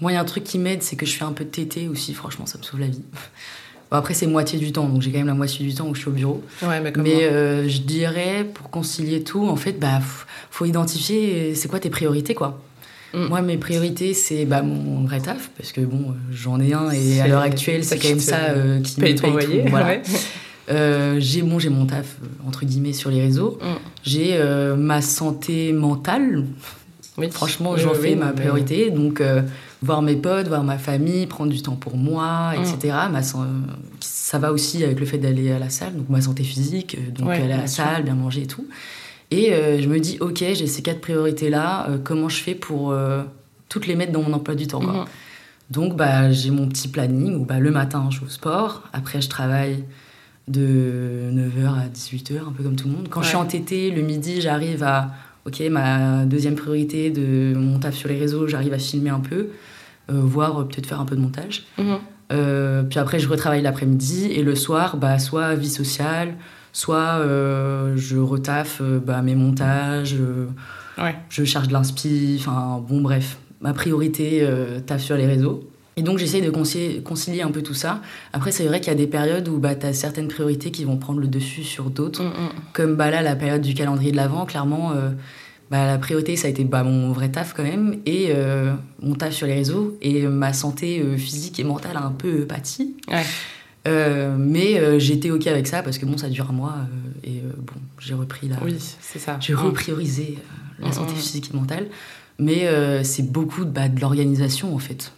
moi, il y a un truc qui m'aide, c'est que je fais un peu de TT aussi. Franchement, ça me sauve la vie. Bon, après, c'est moitié du temps, donc j'ai quand même la moitié du temps où je suis au bureau. Ouais, mais euh, je dirais, pour concilier tout, en fait, bah, faut identifier c'est quoi tes priorités, quoi. Mm. Moi, mes priorités, c'est bah, mon vrai taf, parce que bon, j'en ai un et à l'heure actuelle, c'est quand même ça euh, qui me paye tout. Voilà. ouais. [LAUGHS] Euh, j'ai bon, j'ai mon taf euh, entre guillemets sur les réseaux. Mm. J'ai euh, ma santé mentale. Oui. Franchement, Oui, j'en oui, fais ma priorité. Donc, euh, voir mes potes, voir ma famille, prendre du temps pour moi, Mm. etc. Ma ça va aussi avec le fait d'aller à la salle, donc ma santé physique, donc aller à la sûr. salle, bien manger et tout. Et je me dis, ok, j'ai ces quatre priorités-là, comment je fais pour toutes les mettre dans mon emploi du temps quoi. Mhm. Donc, bah, j'ai mon petit planning où bah, le matin, je vais au sport. Après, je travaille de 9h à 18h, un peu comme tout le monde. Quand je suis Ouais. en TT, le midi, j'arrive à. Ok, ma deuxième priorité de mon taf sur les réseaux, j'arrive à filmer un peu, euh, voire euh, peut-être faire un peu de montage. Mhm. Euh, puis après, je retravaille l'après-midi et le soir, bah, soit vie sociale, soit euh, je retaffe bah, mes montages, Ouais. je charge de l'inspi, enfin bon, bref. ma priorité taf sur les réseaux. Et donc j'essaye de concilier, concilier un peu tout ça. Après, c'est vrai qu'il y a des périodes où bah, tu as certaines priorités qui vont prendre le dessus sur d'autres. Mm, mm. Comme bah, là, la période du calendrier de l'Avent, clairement, euh, bah, la priorité, ça a été bah, mon vrai taf quand même, et euh, mon taf sur les réseaux. Et ma santé euh, physique et mentale a un peu pâti. Ouais. Mais j'étais OK avec ça parce que bon, ça dure un mois. et bon, j'ai repris la, Oui, c'est ça. j'ai Mm. repriorisé la santé physique et mentale. Mais c'est beaucoup de, bah, de l'organisation en fait.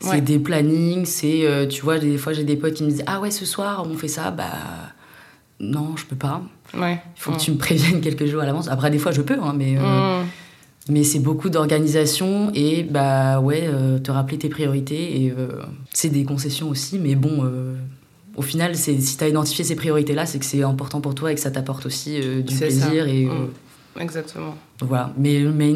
C'est Ouais. des plannings, c'est, euh, tu vois, des fois j'ai des potes qui me disent Ah ouais, ce soir on fait ça, bah non, je peux pas. Ouais. Il faut que tu me préviennes quelques jours à l'avance. Après, des fois je peux, hein, mais, euh, Mm. mais c'est beaucoup d'organisation et bah ouais, euh, te rappeler tes priorités. Et c'est des concessions aussi, mais bon, au final, c'est, si tu as identifié ces priorités-là, c'est que c'est important pour toi et que ça t'apporte aussi du C'est ça. plaisir. Et, Mm. Exactement. voilà, mais, mais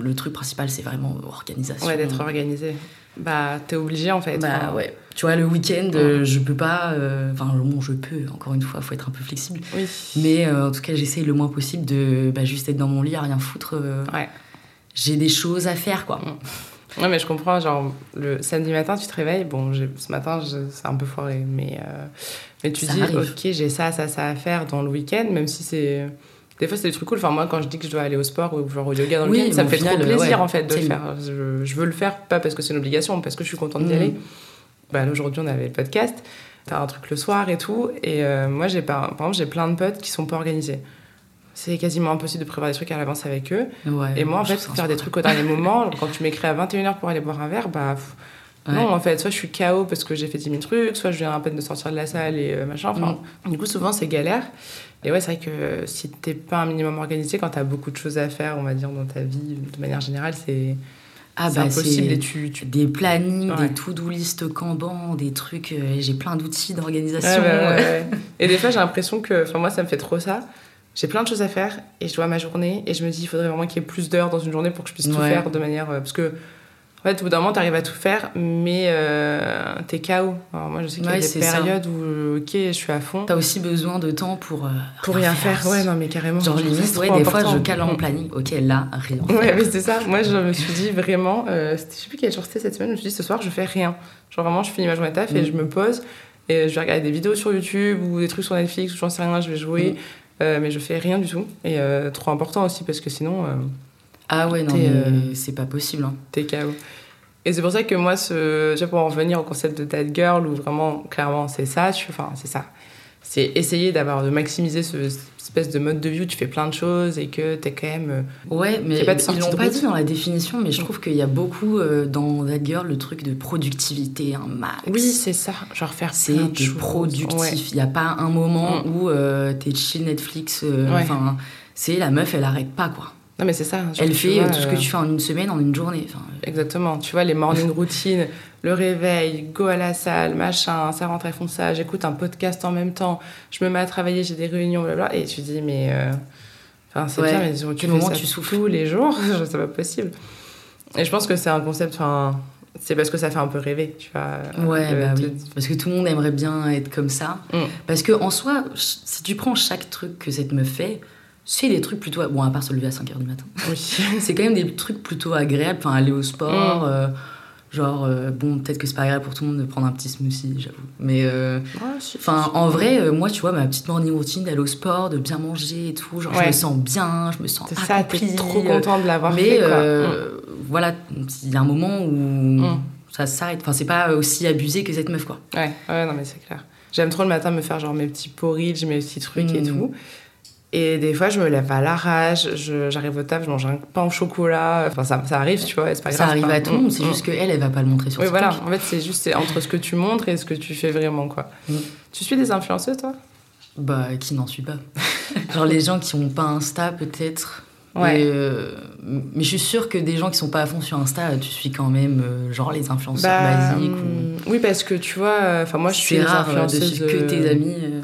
le truc principal, c'est vraiment organisation. Ouais, d'être organisé. Bah, t'es obligé en fait. Bah ouais. Tu vois, le week-end, euh, je peux pas. euh, Enfin, bon, je peux, encore une fois, faut être un peu flexible. Oui. Mais euh, en tout cas, j'essaye le moins possible de bah, juste être dans mon lit à rien foutre. euh, Ouais. J'ai des choses à faire, quoi. Ouais, mais je comprends. Genre, le samedi matin, tu te réveilles. Bon, ce matin, c'est un peu foiré. Mais, euh, mais tu Ça dis, arrive. ok, j'ai ça, ça, ça à faire dans le week-end, même si c'est. Des fois, c'est des trucs cool. Enfin, moi, quand je dis que je dois aller au sport ou genre au yoga dans le Oui, week-end, ça mais me fait trop final, plaisir ouais, en fait de le faire. Je, je veux le faire, pas parce que c'est une obligation, parce que je suis contente d'y aller. Là, aujourd'hui, on avait le podcast. T'as un truc le soir et tout. Et euh, moi, j'ai. Par exemple, j'ai plein de potes qui sont pas organisés. C'est quasiment impossible de prévoir des trucs à l'avance avec eux. Ouais, Et moi, en fait, faire des trucs au dernier moment, [LAUGHS] quand tu m'écris à 21h pour aller boire un verre, bah. pff, Ouais. Non, en fait, soit je suis KO parce que j'ai fait 10 000 trucs, soit je viens à peine de sortir de la salle et euh, machin. Enfin, Mm. Du coup, souvent, c'est galère. Et ouais, c'est vrai que euh, si t'es pas un minimum organisé, quand t'as beaucoup de choses à faire, on va dire, dans ta vie, de manière générale, c'est Ah bah, impossible. Et tu, tu... des plannings, Ouais. des to-do list Kanban, des trucs. euh, j'ai plein d'outils d'organisation. Ouais. [LAUGHS] Et des fois, j'ai l'impression que. Enfin, moi, ça me fait trop ça. J'ai plein de choses à faire et je dois ma journée. Et je me dis, il faudrait vraiment qu'il y ait plus d'heures dans une journée pour que je puisse tout faire de manière. euh, Parce que. En fait, au bout d'un moment, t'arrives à tout faire, mais euh, t'es KO. Alors, moi, je sais qu'il y a Ouais, des ça. périodes où, ok, je suis à fond. T'as aussi besoin de temps pour. euh, Pour rien faire, ouais, non, mais carrément. Genre, limite, ouais, des fois, je cale en planning. Ok, là, rien. Ouais, mais c'est ça. Moi, je me suis dit vraiment, euh, je sais plus quel jour c'était cette semaine, je me suis dit ce soir, je fais rien. Genre vraiment, je finis ma journée de taf et Mm. je me pose et je vais regarder des vidéos sur YouTube ou des trucs sur Netflix ou j'en sais rien, je vais jouer. Mm. Euh, mais je fais rien du tout. Et trop important aussi parce que sinon, Ah ouais, non, euh, c'est pas possible. hein. t'es KO. Et c'est pour ça que moi, ce, vois, pour en revenir au concept de That Girl, où vraiment, clairement, c'est ça, tu, enfin, c'est ça. C'est essayer d'avoir, de maximiser ce, cette espèce de mode de vie où tu fais plein de choses et que t'es quand même. euh, Ouais, mais pas de ils l'ont pas dit dans la définition, mais je trouve qu'il y a beaucoup euh, dans That Girl le truc de productivité, un max. Oui, c'est ça. Genre faire c'est productif. Ouais. Il n'y a pas un moment Mm. où euh, t'es chill Netflix. euh, Ouais. Enfin, c'est la meuf, elle arrête pas quoi. Non, mais c'est ça. genre, elle fait vois, euh, tout ce que euh, tu fais en une semaine, en une journée. Enfin, Exactement. Tu vois, les morning routines, le réveil, go à la salle, machin, ça rentre, elles font ça, j'écoute un podcast en même temps, je me mets à travailler, j'ai des réunions, blablabla. Et tu dis, mais. euh, Enfin, c'est Ouais. bien, mais tu Du fais moment ça tu souffles. tous les jours, [LAUGHS] c'est pas possible. Et je pense que c'est un concept, enfin. C'est parce que ça fait un peu rêver, tu vois. Ouais, bah oui. Parce que tout le monde aimerait bien être comme ça. Mm. Parce que en soi, si tu prends chaque truc que cette meuf fait, c'est des trucs plutôt. Bon, à part se lever à 5h du matin. Oui. [LAUGHS] c'est quand même des trucs plutôt agréables. Enfin, aller au sport. Mm. euh, genre, euh, bon, peut-être que c'est pas agréable pour tout le monde de prendre un petit smoothie, j'avoue. Mais. euh, Enfin, en vrai, moi, tu vois, ma petite morning routine d'aller au sport, de bien manger et tout, genre, je me sens bien, je me sens ça, t'es trop content de l'avoir Mais fait, quoi. euh, voilà, il y a un moment où Mm. ça s'arrête. Enfin, c'est pas aussi abusé que cette meuf, quoi. Ouais, ouais, non, mais c'est clair. J'aime trop le matin me faire genre mes petits porridge, mes petits trucs et Mm. tout. Et des fois, je me lève à l'arrache, je- j'arrive au taf, je mange un pain au chocolat. Enfin, ça, ça arrive, tu vois, c'est pas Ça grave. arrive quoi. à tout le monde, c'est Mm, juste qu'elle, elle va pas le montrer sur Oui, TikTok. voilà. En fait, c'est juste c'est entre ce que tu montres et ce que tu fais vraiment, quoi. Mm. Tu suis des influenceuses, toi? Bah, qui n'en suit pas [LAUGHS] Genre les gens qui ont pas Insta, peut-être. Ouais. Euh, mais je suis sûre que des gens qui sont pas à fond sur Insta, tu suis quand même, euh, genre les influenceurs basiques. ou- hum, Oui, parce que tu vois, euh, enfin, moi, je suis rare euh, de influenceuses. suivre que tes amis. euh.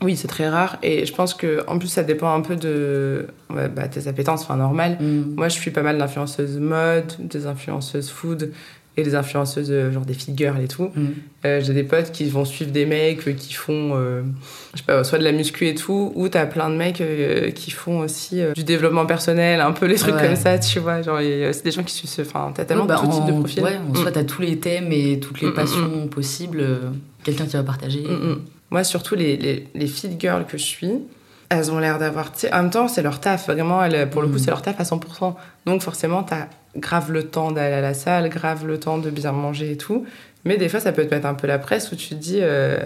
Oui, c'est très rare. Et je pense que, en plus, ça dépend un peu de bah, tes appétences, enfin, normal. Mm. Moi, je suis pas mal d'influenceuses mode, des influenceuses food. et les influenceuses, euh, genre des girls et tout. Mm. Euh, j'ai des potes qui vont suivre des mecs euh, qui font, euh, je sais pas, soit de la muscu et tout, ou t'as plein de mecs euh, qui font aussi euh, du développement personnel, un peu les trucs Ouais. comme ça, tu vois. Genre, c'est des gens qui suivent, ce- enfin, t'as tellement Ouais, bah, tout type de profil. Ouais, Mm. t'as tous les thèmes et toutes les Mm, mm, passions possibles. Quelqu'un qui va partager. Moi, surtout les, les, les feed girls que je suis, elles ont l'air d'avoir. En même temps, c'est leur taf. Vraiment, elles, pour le coup, Mm. c'est leur taf à 100%. Donc, forcément, t'as grave le temps d'aller à la salle, grave le temps de bien manger et tout. Mais des fois, ça peut te mettre un peu la presse où tu te dis, euh,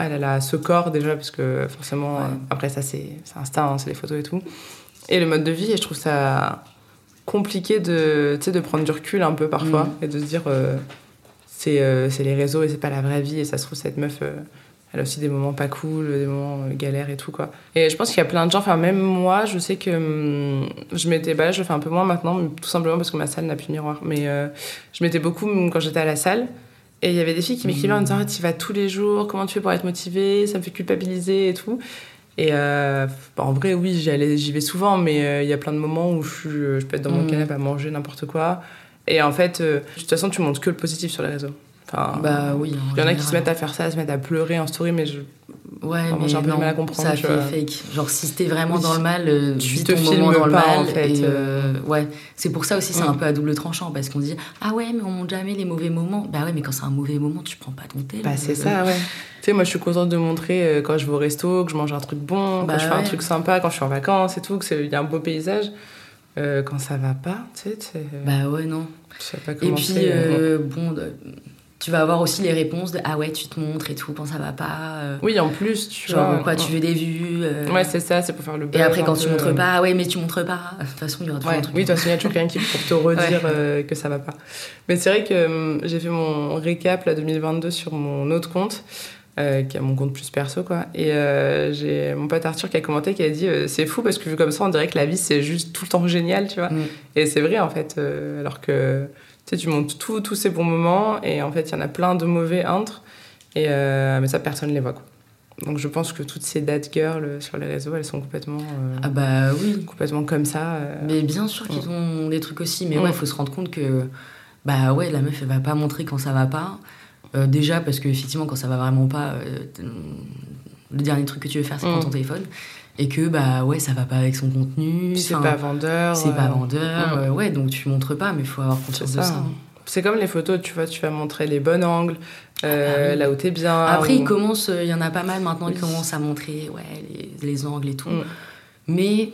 elle, elle a ce corps déjà, parce que forcément, Ouais. euh, après, ça, c'est Insta, hein, c'est les photos et tout. Et le mode de vie, et je trouve ça compliqué de, de prendre du recul un peu parfois Mm. et de se dire, euh, c'est euh, c'est les réseaux et c'est pas la vraie vie. Et ça se trouve, cette meuf, elle a aussi des moments pas cool, des moments euh, galères et tout, quoi. Et je pense qu'il y a plein de gens, enfin, même moi, je sais que hum, je m'étais, bah, je le fais un peu moins maintenant, mais tout simplement parce que ma salle n'a plus de miroir. Mais euh, je m'étais beaucoup hum, quand j'étais à la salle. Et il y avait des filles qui m'écrivaient en disant, ah, tu vas tous les jours, comment tu fais pour être motivée, ça me fait culpabiliser et tout. Et euh, bah, en vrai, oui, j'y allais- j'y vais souvent, mais euh, il y a plein de moments où je, peux être dans mon canapé à manger n'importe quoi. Et en fait, de toute façon, tu montres que le positif sur les réseaux. Enfin, Bah oui. il y en a qui se mettent à faire ça, à se mettre à pleurer en story, mais je... Ouais, Enfin, mais j'ai un peu non, mal à comprendre, Ça fait vois. fake. Genre, si t'es vraiment Oui. dans le mal, euh, Tu vis te ton filmes dans le pas, mal. en fait, et, euh, ouais, c'est pour ça aussi, c'est Mm. un peu à double tranchant parce qu'on dit Ah ouais, mais on montre jamais les mauvais moments. Bah ouais, mais quand c'est un mauvais moment, tu prends pas ton tel. Bah, c'est Euh, ça, ouais. [LAUGHS] Tu sais, moi, je suis contente de montrer quand je vais au resto, que je mange un truc bon, Bah quand je fais un truc sympa, quand je suis en vacances et tout, qu'il y a un beau paysage. Quand ça va pas, tu sais, Bah ouais, non. sais pas Et comment puis, euh, euh, bon, tu vas avoir aussi les réponses de Ah ouais, tu te montres et tout quand ça va pas. euh, Oui, en plus, tu genre, vois. quoi, tu veux des vues. euh, Ouais, c'est ça, c'est pour faire le Et après, quand tu montres euh, pas, ah ouais, mais tu montres pas. De toute façon, il y aura toujours Ouais, un truc. oui, de toute façon, il y a toujours quelqu'un qui pour te redire Ouais. euh, que ça va pas. Mais c'est vrai que hum, j'ai fait mon récap là 2022 sur mon autre compte, euh, qui est mon compte plus perso quoi. Et euh, j'ai mon pote Arthur qui a commenté, qui a dit euh, c'est fou parce que vu comme ça, on dirait que la vie c'est juste tout le temps génial, tu vois. Mm. Et c'est vrai en fait, euh, alors que tu sais, tu montes tout- tous ces bons moments et en fait, il y en a plein de mauvais entre. Et euh, mais ça, personne les voit quoi. Donc je pense que toutes ces date girls euh, sur les réseaux, elles sont complètement, euh, Ah bah oui. complètement comme ça. euh. Mais bien sûr qu'ils ont des trucs aussi. Mais Mm. ouais, il faut se rendre compte que, bah ouais, la meuf, elle va pas montrer quand ça va pas. Euh, déjà, parce qu'effectivement, quand ça va vraiment pas, le dernier truc que tu veux faire, c'est Mm. prendre ton téléphone. Et que, bah ouais, ça va pas avec son contenu. C'est pas vendeur. C'est pas euh, vendeur. Euh, ouais, donc tu montres pas, mais il faut avoir conscience C'est de ça. hein. C'est comme les photos, tu vois, tu vas montrer les bons angles, euh, Ah bah oui. là où t'es bien. Après, ou- il commence, euh, il y en a pas mal maintenant, ils Oui. commencent à montrer ouais, les, les angles et tout. Mm. Mais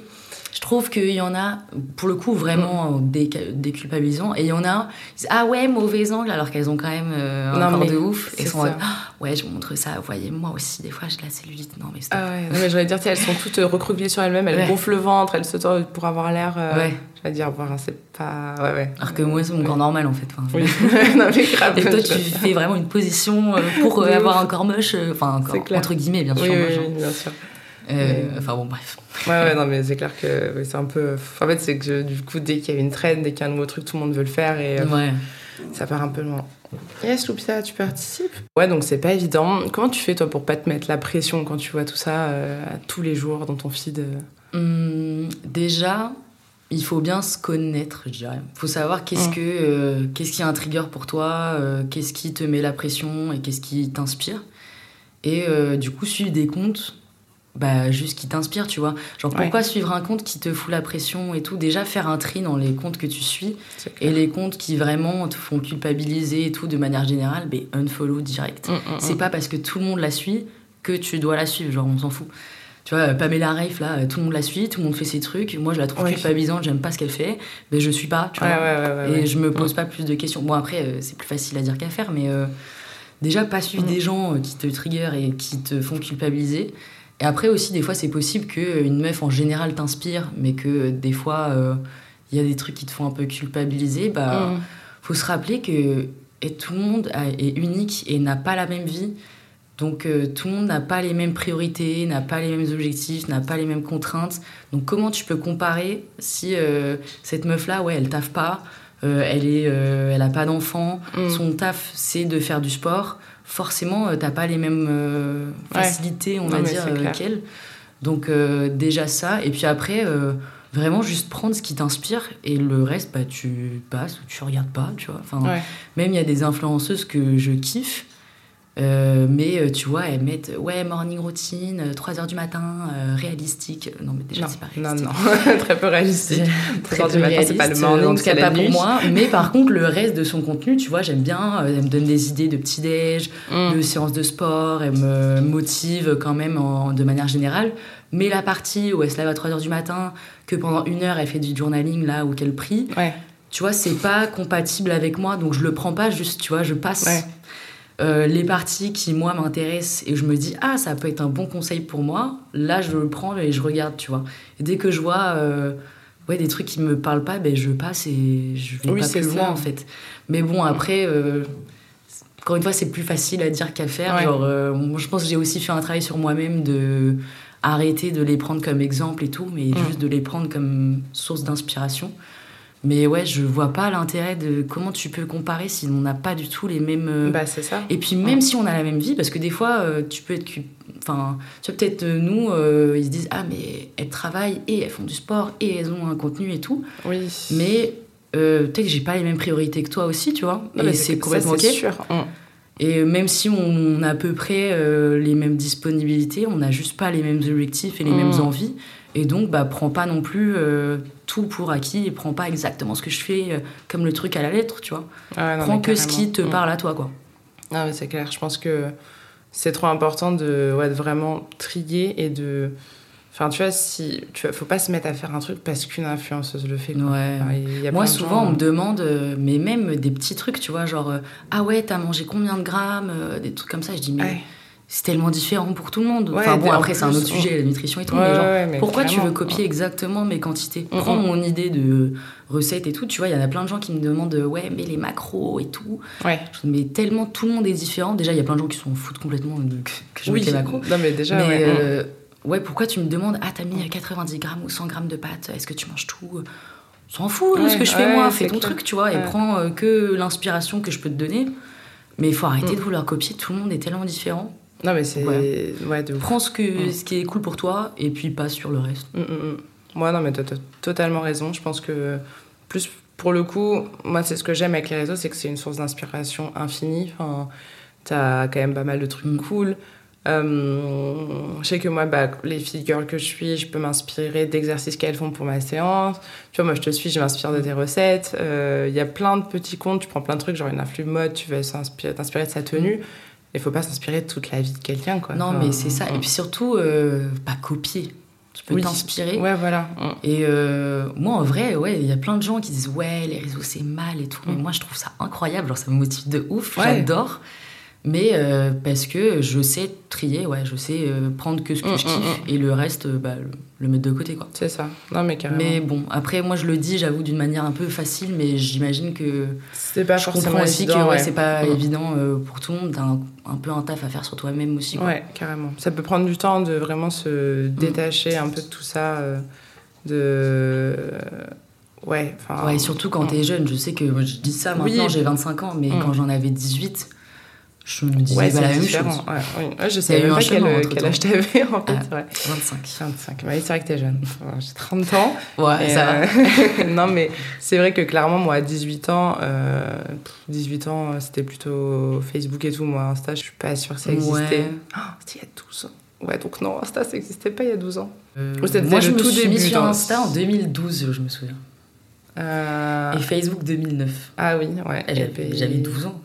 je trouve qu'il y en a, pour le coup, vraiment Mm. déca- déculpabilisant. Et il y en a, ils disent, ah ouais, mauvais angle, alors qu'elles ont quand même euh, un Non, mais de ouf. c'est sont ça. ouais, je montre ça, vous voyez, moi aussi, des fois, j'ai de la cellulite. Non, mais stop. Ah ouais, non, mais j'allais dire, elles sont toutes euh, recroquevillées sur elles-mêmes, elles Ouais. gonflent le ventre, elles se tordent pour avoir l'air. euh, Ouais. J'allais dire, bon, c'est pas. Ouais, ouais. Alors que moi, c'est mon corps normal, en fait. Enfin, Oui, [LAUGHS] non, mais grave. Et toi, je- tu fais vraiment une position pour avoir un corps moche, enfin, un C'est corps, clair. entre guillemets, bien sûr. Oui, oui, moche, oui, hein. bien sûr. Euh, Enfin, bon, bref. Ouais, ouais, non, mais c'est clair que c'est un peu. En fait, c'est que je- du coup, dès qu'il y a une trend, dès qu'il y a un nouveau truc, tout le monde veut le faire et euh, Ouais. ça part un peu loin. Yes, Loupia, tu participes? Ouais, donc c'est pas évident. Comment tu fais, toi, pour pas te mettre la pression quand tu vois tout ça euh, tous les jours dans ton feed euh? Hum, déjà, il faut bien se connaître, je dirais. Il faut savoir qu'est-ce Mm. que euh, qu'est-ce qui est un trigger pour toi, euh, qu'est-ce qui te met la pression et qu'est-ce qui t'inspire. Et euh, du coup, suivre des comptes, bah, juste qui t'inspirent, tu vois. Genre, Ouais. pourquoi suivre un compte qui te fout la pression et tout? Déjà, faire un tri dans les comptes que tu suis et les comptes qui vraiment te font culpabiliser et tout de manière générale, ben unfollow direct. Mm, mm, C'est mm. pas parce que tout le monde la suit que tu dois la suivre, genre on s'en fout. Tu vois, Pamela Reif, là, tout le monde la suit, tout le monde fait ses trucs. Moi, je la trouve Oui. culpabilisante, j'aime pas ce qu'elle fait, mais je suis pas, tu Ouais, vois. ouais, ouais, ouais, et ouais. je me pose pas plus de questions. Bon, après, euh, c'est plus facile à dire qu'à faire, mais euh, déjà, pas suivre Mm. des gens euh, qui te trigger et qui te font culpabiliser. Et après aussi, des fois, c'est possible qu'une meuf en général t'inspire, mais que euh, des fois, euh, il y a des trucs qui te font un peu culpabiliser. Bah, Mm. faut se rappeler que et tout le monde a- est unique et n'a pas la même vie. Donc euh, tout le monde n'a pas les mêmes priorités, n'a pas les mêmes objectifs, n'a pas les mêmes contraintes. Donc comment tu peux comparer si euh, cette meuf-là, ouais, elle taffe pas, euh, elle est, euh, elle a pas d'enfant, Mm. son taf c'est de faire du sport. Forcément, euh, t'as pas les mêmes euh, facilités, on va dire, euh, qu'elle. Donc déjà ça. Et puis après, Vraiment, juste prendre ce qui t'inspire et le reste, bah, tu passes ou tu regardes pas, tu vois. Enfin, Même il y a des influenceuses que je kiffe, euh, mais euh, tu vois, elles mettent ouais, morning routine, 3 h du matin, euh, réalistique. Non, mais déjà, c'est pas réalistique. Non, non, [LAUGHS] très peu réalistique. 3 h du matin, c'est pas le morning, en tout cas pas pour moi. Mais par contre, le reste de son contenu, tu vois, j'aime bien. Elle me donne des idées de petit-déj, mm. de séances de sport, elle me motive quand même de manière générale. Mais la partie où elle se lève à 3 h du matin, que pendant une heure, elle fait du journaling là, ou qu'elle prie. Ouais. Tu vois, c'est pas compatible avec moi, donc je le prends pas juste, tu vois, je passe. Euh, les parties qui, moi, m'intéressent et je me dis, ah, ça peut être un bon conseil pour moi, là, je le prends et je regarde, tu vois. Et dès que je vois euh, ouais, des trucs qui me parlent pas, ben, je passe et je vais pas plus loin, en fait. Mais bon, après, euh, encore une fois, c'est plus facile à dire qu'à faire. Genre, je pense que j'ai aussi fait un travail sur moi-même de arrêter de les prendre comme exemple et tout, mais mm. juste de les prendre comme source d'inspiration. Mais ouais, je vois pas l'intérêt de comment tu peux comparer si on n'a pas du tout les mêmes. Euh, bah, c'est ça. Et puis, même si on a la même vie, parce que des fois, euh, tu peux être. Enfin, tu vois, peut-être euh, nous, ils se disent Ah, mais elles travaillent et elles font du sport et elles ont un contenu et tout. Oui. Mais peut-être que j'ai pas les mêmes priorités que toi aussi, tu vois. et c'est complètement ok. sûr. Mm. Et même si on a à peu près les mêmes disponibilités, on n'a juste pas les mêmes objectifs et les mêmes mm. envies. Et donc, bah, prends pas non plus euh, tout pour acquis et prends pas exactement ce que je fais euh, comme le truc à la lettre, tu vois. Ah prends que ce qui te mm. parle à toi, quoi. Ah, mais c'est clair. Je pense que c'est trop important de, ouais, de vraiment trier et de. Enfin, tu vois, si, tu faut pas se mettre à faire un truc parce qu'une influenceuse le fait. Ouais. Moi, souvent, on me demande, euh, mais même des petits trucs, tu vois, genre, ah ouais, t'as mangé combien de grammes, des trucs comme ça. Je dis, mais c'est tellement différent pour tout le monde. enfin bon, après, c'est un autre sujet, la nutrition et tout. mais genre, pourquoi tu veux copier exactement mes quantités? Prends mon idée de recette et tout. Tu vois, il y en a plein de gens qui me demandent, ouais, mais les macros et tout. Ouais. Mais tellement tout le monde est différent. Déjà, il y a plein de gens qui s'en foutent complètement de, que je mette les macros. Non, mais déjà, mais, euh, ouais. pourquoi tu me demandes, ah, t'as mis 90 grammes ou 100 grammes de pâtes, est-ce que tu manges tout S'en fout de ce que je fais moi, fais ton truc, tu vois, et prends euh, que l'inspiration que je peux te donner. Mais il faut arrêter mm. de vouloir copier, tout le monde est tellement différent. Non, mais c'est. Ouais. de Prends ce, que, mm. ce qui est cool pour toi et puis passe sur le reste. Mm, mm, moi, non, mais tu as, totalement raison. Je pense que, plus pour le coup, moi, c'est ce que j'aime avec les réseaux, c'est que c'est une source d'inspiration infinie. Enfin, as quand même pas mal de trucs cool. Euh, je sais que moi, bah, les filles girls que je suis, je peux m'inspirer d'exercices qu'elles font pour ma séance. Tu vois, moi, je te suis, je m'inspire de tes recettes. Euh, il y a plein de petits comptes, tu prends plein de trucs, genre une influe mode, tu vas t'inspirer de sa tenue il faut pas s'inspirer de toute la vie de quelqu'un, quoi. Non, mais c'est ça. Et puis surtout, euh, pas copier. Tu peux t'inspirer. Ouais, voilà. Et euh, moi, en vrai, ouais, il y a plein de gens qui disent ouais, les réseaux c'est mal et tout. Mais mm. moi, je trouve ça incroyable. Genre, ça me motive de ouf. J'adore mais euh, parce que je sais trier, ouais, je sais euh, prendre que ce que mm, je mm, kiffe mm. et le reste, bah, le, mettre de côté, quoi. C'est ça. Non, mais carrément. Mais bon, après, moi, je le dis, j'avoue, d'une manière un peu facile, mais j'imagine que. C'est pas je forcément aussi que ouais, c'est pas évident euh, pour tout le monde. T'as un, peu un taf à faire sur toi-même aussi. Quoi. Ouais, carrément. Ça peut prendre du temps de vraiment se détacher un peu de tout ça. de. Ouais, enfin. Ouais, surtout quand t'es jeune. Je sais que je dis ça maintenant, j'ai 25 ans, mais quand j'en avais 18 je me disais ouais, bah, la même chose. Ouais, oui. je savais même pas quel, quel âge t'avais en fait. Ah, ouais. 25. 25. c'est vrai que t'es jeune. J'ai 30 ans. Ouais, ça euh... [LAUGHS] non, mais c'est vrai que clairement, moi, à 18 ans, euh, 18 ans, c'était plutôt Facebook et tout. Moi, Insta, je suis pas sûre que ça existait. [GASPS] Oh, c'était il y a 12 ans. Ouais, donc non, Insta, ça n'existait pas il y a 12 ans. Euh, moi, je me tout suis mis sur Insta en 2012, je me souviens. Euh... Et Facebook 2009. Ah oui, ouais. J'avais 12 ans.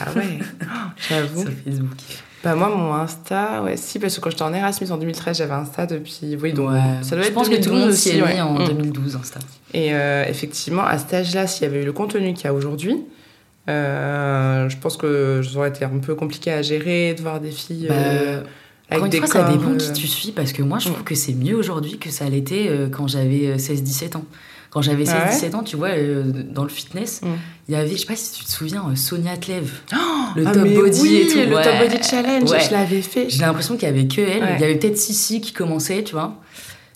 Ah ouais, [GASPS] j'avoue. Sur Facebook. Bah moi, mon Insta, ouais, si, parce que quand j'étais en Erasmus en 2013, j'avais Insta depuis... Oui, donc ça doit Je pense que tout le monde est mis en 2012, mm. Insta. Et euh, effectivement, à cet âge-là, s'il y avait eu le contenu qu'il y a aujourd'hui, euh, je pense que ça aurait été un peu compliqué à gérer, de voir des filles... Bah, euh, avec des fois, ça dépend qui tu suis, parce que moi, je trouve mm. que c'est mieux aujourd'hui que ça l'était quand j'avais 16-17 ans. Quand j'avais 16-17 ah ans, tu vois, euh, dans le fitness, mm. il y avait, je sais pas si tu te souviens, euh, Sonia Tlev, oh, le ah, top body et tout. Le top body challenge, je l'avais fait. J'ai l'impression qu'il y avait que elle. Il y avait peut-être Sissi qui commençait, tu vois.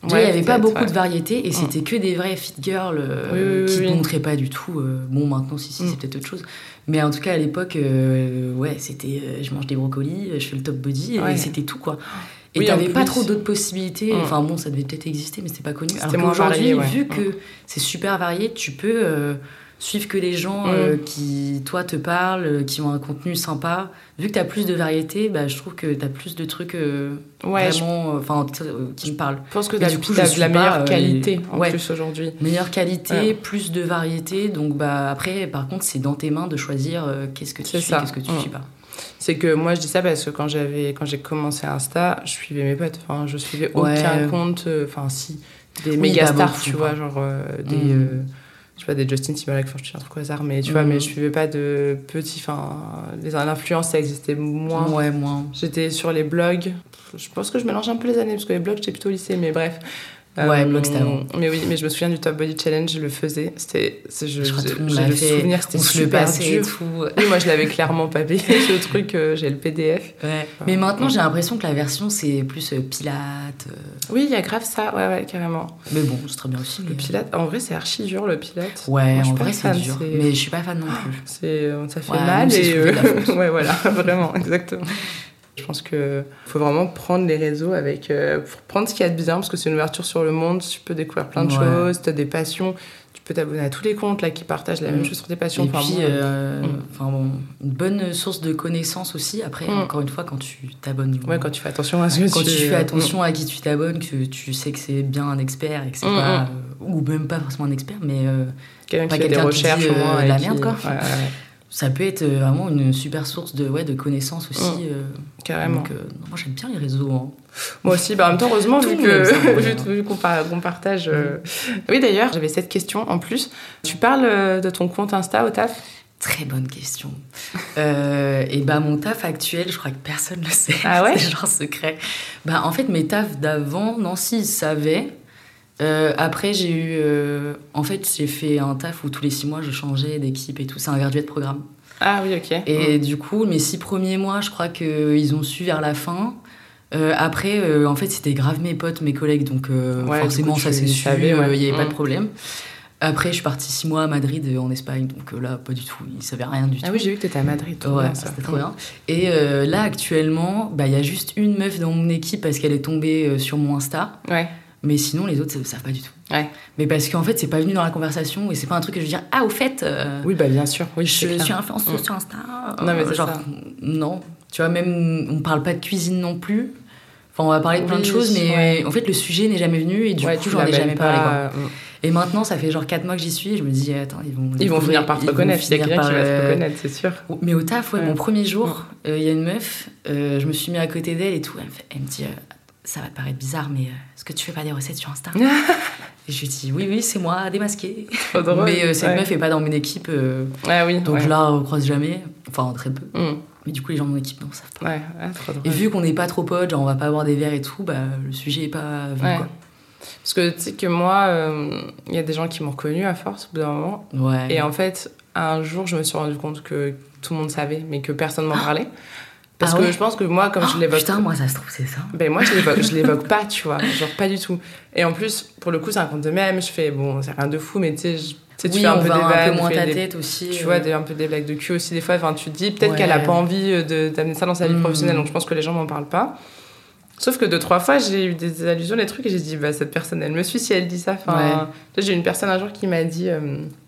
il n'y avait pas beaucoup de variété et mm. c'était que des vraies fit girls euh, qui ne montraient pas du tout. bon, maintenant, si, si, c'est mm. peut-être autre chose. Mais en tout cas, à l'époque, ouais, c'était je mange des brocolis, je fais le top body et c'était tout, quoi. Et Oui, t'avais pas trop d'autres possibilités. Mm. Enfin bon, ça devait peut-être exister, mais c'était pas connu. Alors qu'aujourd'hui, ouais. vu Mm. que c'est super varié, tu peux euh, suivre que les gens Mm. euh, qui, toi, te parlent, euh, qui ont un contenu sympa. Vu que t'as plus de variété, bah, je trouve que t'as plus de trucs euh, Ouais, je vraiment, enfin, qui me parlent. Je pense que t'as du coup, t'as je de la meilleure qualité en Ouais. plus aujourd'hui. Meilleure qualité, plus de variété. Donc bah après, par contre, c'est dans tes mains de choisir qu'est-ce que tu suis, qu'est-ce que tu Mm. suis pas. C'est que moi je dis ça parce que quand j'avais quand j'ai commencé Insta, je suivais mes potes. Enfin, je suivais Ouais. aucun compte. euh, Enfin, si des Oui, méga pas stars, tu quoi. vois, genre euh, des. Mm. euh, je sais pas, des Justin Timberlake, enfin, je dis un truc au hasard, mais tu vois, Mm. mais je suivais pas de petits. Enfin, l'influence, ça existait moins. Ouais, moi. J'étais sur les blogs. Je pense que je mélange un peu les années parce que les blogs, j'étais plutôt au lycée, mais bref. Ouais, avant. Mais oui, mais je me souviens du Top Body Challenge, je le faisais. C'était. Je, Je crois que tout le souvenir, c'était super dur. tout. Moi je l'avais clairement pas payé ce [LAUGHS] truc, euh, j'ai le PDF. Ouais. Mais maintenant, j'ai l'impression que la version, c'est plus euh, Pilate. euh, Oui, il y a grave ça, ouais, ouais, carrément. Mais bon, c'est très bien aussi. Le mais- Pilate, en vrai, c'est archi dur le Pilate. Ouais, Moi, je en vrai, c'est dur. Mais je suis pas fan non plus. C'est, euh, ça fait mal et. euh, [LAUGHS] ouais, voilà, [LAUGHS] vraiment, exactement. Je pense que faut vraiment prendre les réseaux avec. euh, pour prendre ce qu'il y a de bien, parce que c'est une ouverture sur le monde, tu peux découvrir plein de Ouais. choses, tu as des passions, tu peux t'abonner à tous les comptes là qui partagent la même Mm. chose sur tes passions. Et Enfin, puis, euh, Mm. enfin bon, une bonne source de connaissances aussi. Après, Mm. encore une fois, quand tu t'abonnes. Ouais, quand tu fais attention à ce que Quand tu tu fais attention à qui tu t'abonnes, que tu sais que c'est bien un expert et que c'est pas. euh, ou même pas forcément un expert, mais Quelqu'un pas qui fait des quelqu'un qui recherches dit, au moins. et la qui- merde, quoi. Ouais, ouais, ouais, ça peut être euh, vraiment une super source de, ouais, de connaissances aussi. Mm. euh, carrément. donc, euh, non, moi, j'aime bien les réseaux. hein. Moi aussi, bah, en même temps, heureusement, Tout vu [LAUGHS] qu'on par- qu'on partage. euh, Oui, d'ailleurs, j'avais cette question en plus. Tu parles de ton compte Insta au taf? Très bonne question. Et bah mon taf actuel, je crois que personne le sait. Ah ouais? [LAUGHS] C'est genre secret. Bah en fait mes tafs d'avant, Nancy ils savaient. Euh, après j'ai eu, euh, en fait j'ai fait un taf où tous les six mois je changeais d'équipe et tout. C'est un graduate programme. Ah oui, ok. Et du coup mes six premiers mois, je crois qu'ils ont su vers la fin. Euh, après, en fait, c'était grave mes potes, mes collègues, donc Ouais, forcément, coup, ça tu s'est su, il n'y avait pas de Mm. problème. Après, je suis partie six mois à Madrid, euh, en Espagne, donc euh, là, pas du tout, ils savaient rien du tout. Ah oui, j'ai vu que t'étais à Madrid. Ouais, c'était trop bien. Et euh, là, actuellement, bah, il y a juste une meuf dans mon équipe parce qu'elle est tombée sur mon Insta. Ouais. Mais sinon, les autres ne savent pas du tout. Ouais. Mais parce qu'en fait, c'est pas venu dans la conversation et c'est pas un truc que je vais dire Ah, au fait, euh, Oui, bah bien sûr. Oui, je clair. suis influenceuse Mm. sur Insta. Non, mais genre, ça. non. Tu vois, même, on parle pas de cuisine non plus. Enfin, on va parler de plein de choses, mais ouais. en fait, le sujet n'est jamais venu et du coup, j'en ai jamais parlé. Quoi. pas, mm. Et maintenant, ça fait genre 4 mois que j'y suis et je me dis Attends, ils vont. Ils vont finir par te ils vont reconnaître. Il y a quelqu'un qui va te euh, reconnaître, c'est sûr. mais au taf, ouais, Ouais. mon premier jour, euh, il y a une meuf, euh, je me suis mis à côté d'elle et tout. Elle me, fait- elle me dit euh, Ça va te paraître bizarre, mais euh, est-ce que tu fais pas des recettes sur Insta [LAUGHS] Et je lui dis Oui, oui, c'est moi, démasqué. Mais euh, cette Ouais. meuf est pas dans mon équipe, euh, Ah oui. donc ouais. je la recroise jamais. Enfin, très peu. Mm. Mais du coup, les gens de mon équipe, non, savent pas. Ouais, ouais, trop drôle. Et vu qu'on n'est pas trop potes, genre on va pas boire des verres et tout, bah le sujet est pas quoi. Parce que tu sais que moi, euh, il y a des gens qui m'ont reconnu à force au bout d'un moment. Ouais. Et en fait, un jour, je me suis rendu compte que tout le monde savait, mais que personne m'en parlait. Parce Ah que ouais je pense que moi, comme je Oh, l'évoque. Putain, moi ça se trouve, c'est ça. Ben moi, je [LAUGHS] l'évoque, je l'évoque pas, tu vois. Genre, pas du tout. Et en plus, pour le coup, c'est un compte de même. Je fais, bon, c'est rien de fou, mais tu sais, je- tu oui, fais un peu des un vannes. peu moins tu fais ta des- tête aussi. Tu euh. vois, des, un peu des blagues de cul aussi, des fois. Enfin, tu te dis peut-être Ouais. qu'elle a pas envie euh, de, d'amener ça dans sa vie Mm. professionnelle, donc je pense que les gens m'en parlent pas. Sauf que deux, trois fois, j'ai eu des allusions, des trucs, et j'ai dit, bah, cette personne, elle me suit si elle dit ça. Enfin, j'ai une personne un jour qui m'a dit, euh,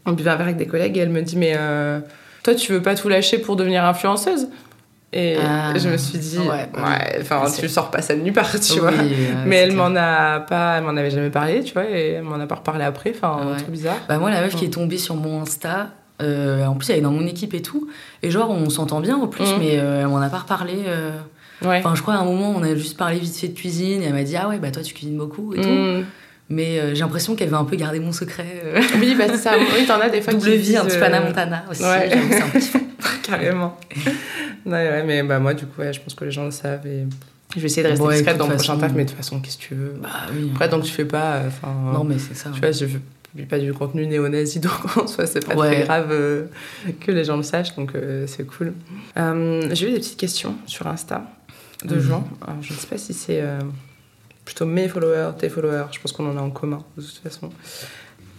on buvait un verre avec des collègues, et elle me dit, mais euh, toi, tu veux pas tout lâcher pour devenir influenceuse? Et Ah. je me suis dit, Ouais, ouais, ouais. enfin, C'est- tu sors pas ça de nulle part, tu Oui, vois. ouais, Mais elle m'en a pas, elle m'en avait jamais parlé, tu vois, et elle m'en a pas reparlé après, enfin, Ouais. un truc bizarre. Bah moi, la meuf qui est tombée sur mon Insta, euh, en plus elle est dans mon équipe et tout, et genre on s'entend bien en plus, Mm. mais euh, elle m'en a pas reparlé. euh. Ouais. Enfin, je crois à un moment on a juste parlé vite fait de cuisine, et elle m'a dit ah ouais bah toi tu cuisines beaucoup et tout, Mm. mais euh, j'ai l'impression qu'elle veut un peu garder mon secret. euh. Oui, bah, c'est ça. Oui, t'en as des fois [LAUGHS] Double qui vie, disent, un petit Montana aussi. ouais. c'est un petit. [LAUGHS] [LAUGHS] Carrément. non, ouais, mais bah, moi, du coup, ouais, je pense que les gens le savent. Et... Je vais essayer de rester Bon, discrète dans le prochain taf, mais de toute façon, qu'est-ce que tu veux? Bah oui. Après, donc tu fais pas. euh, Enfin, Non mais c'est ça. tu vois, je publie pas du contenu néo-nazi, [LAUGHS] donc en soi, c'est pas Ouais. très grave euh, que les gens le sachent, donc euh, c'est cool. J'ai eu des petites questions sur Insta de Mhm. gens. Alors, je ne sais pas si c'est plutôt mes followers, tes followers. Je pense qu'on en a en commun, de toute façon.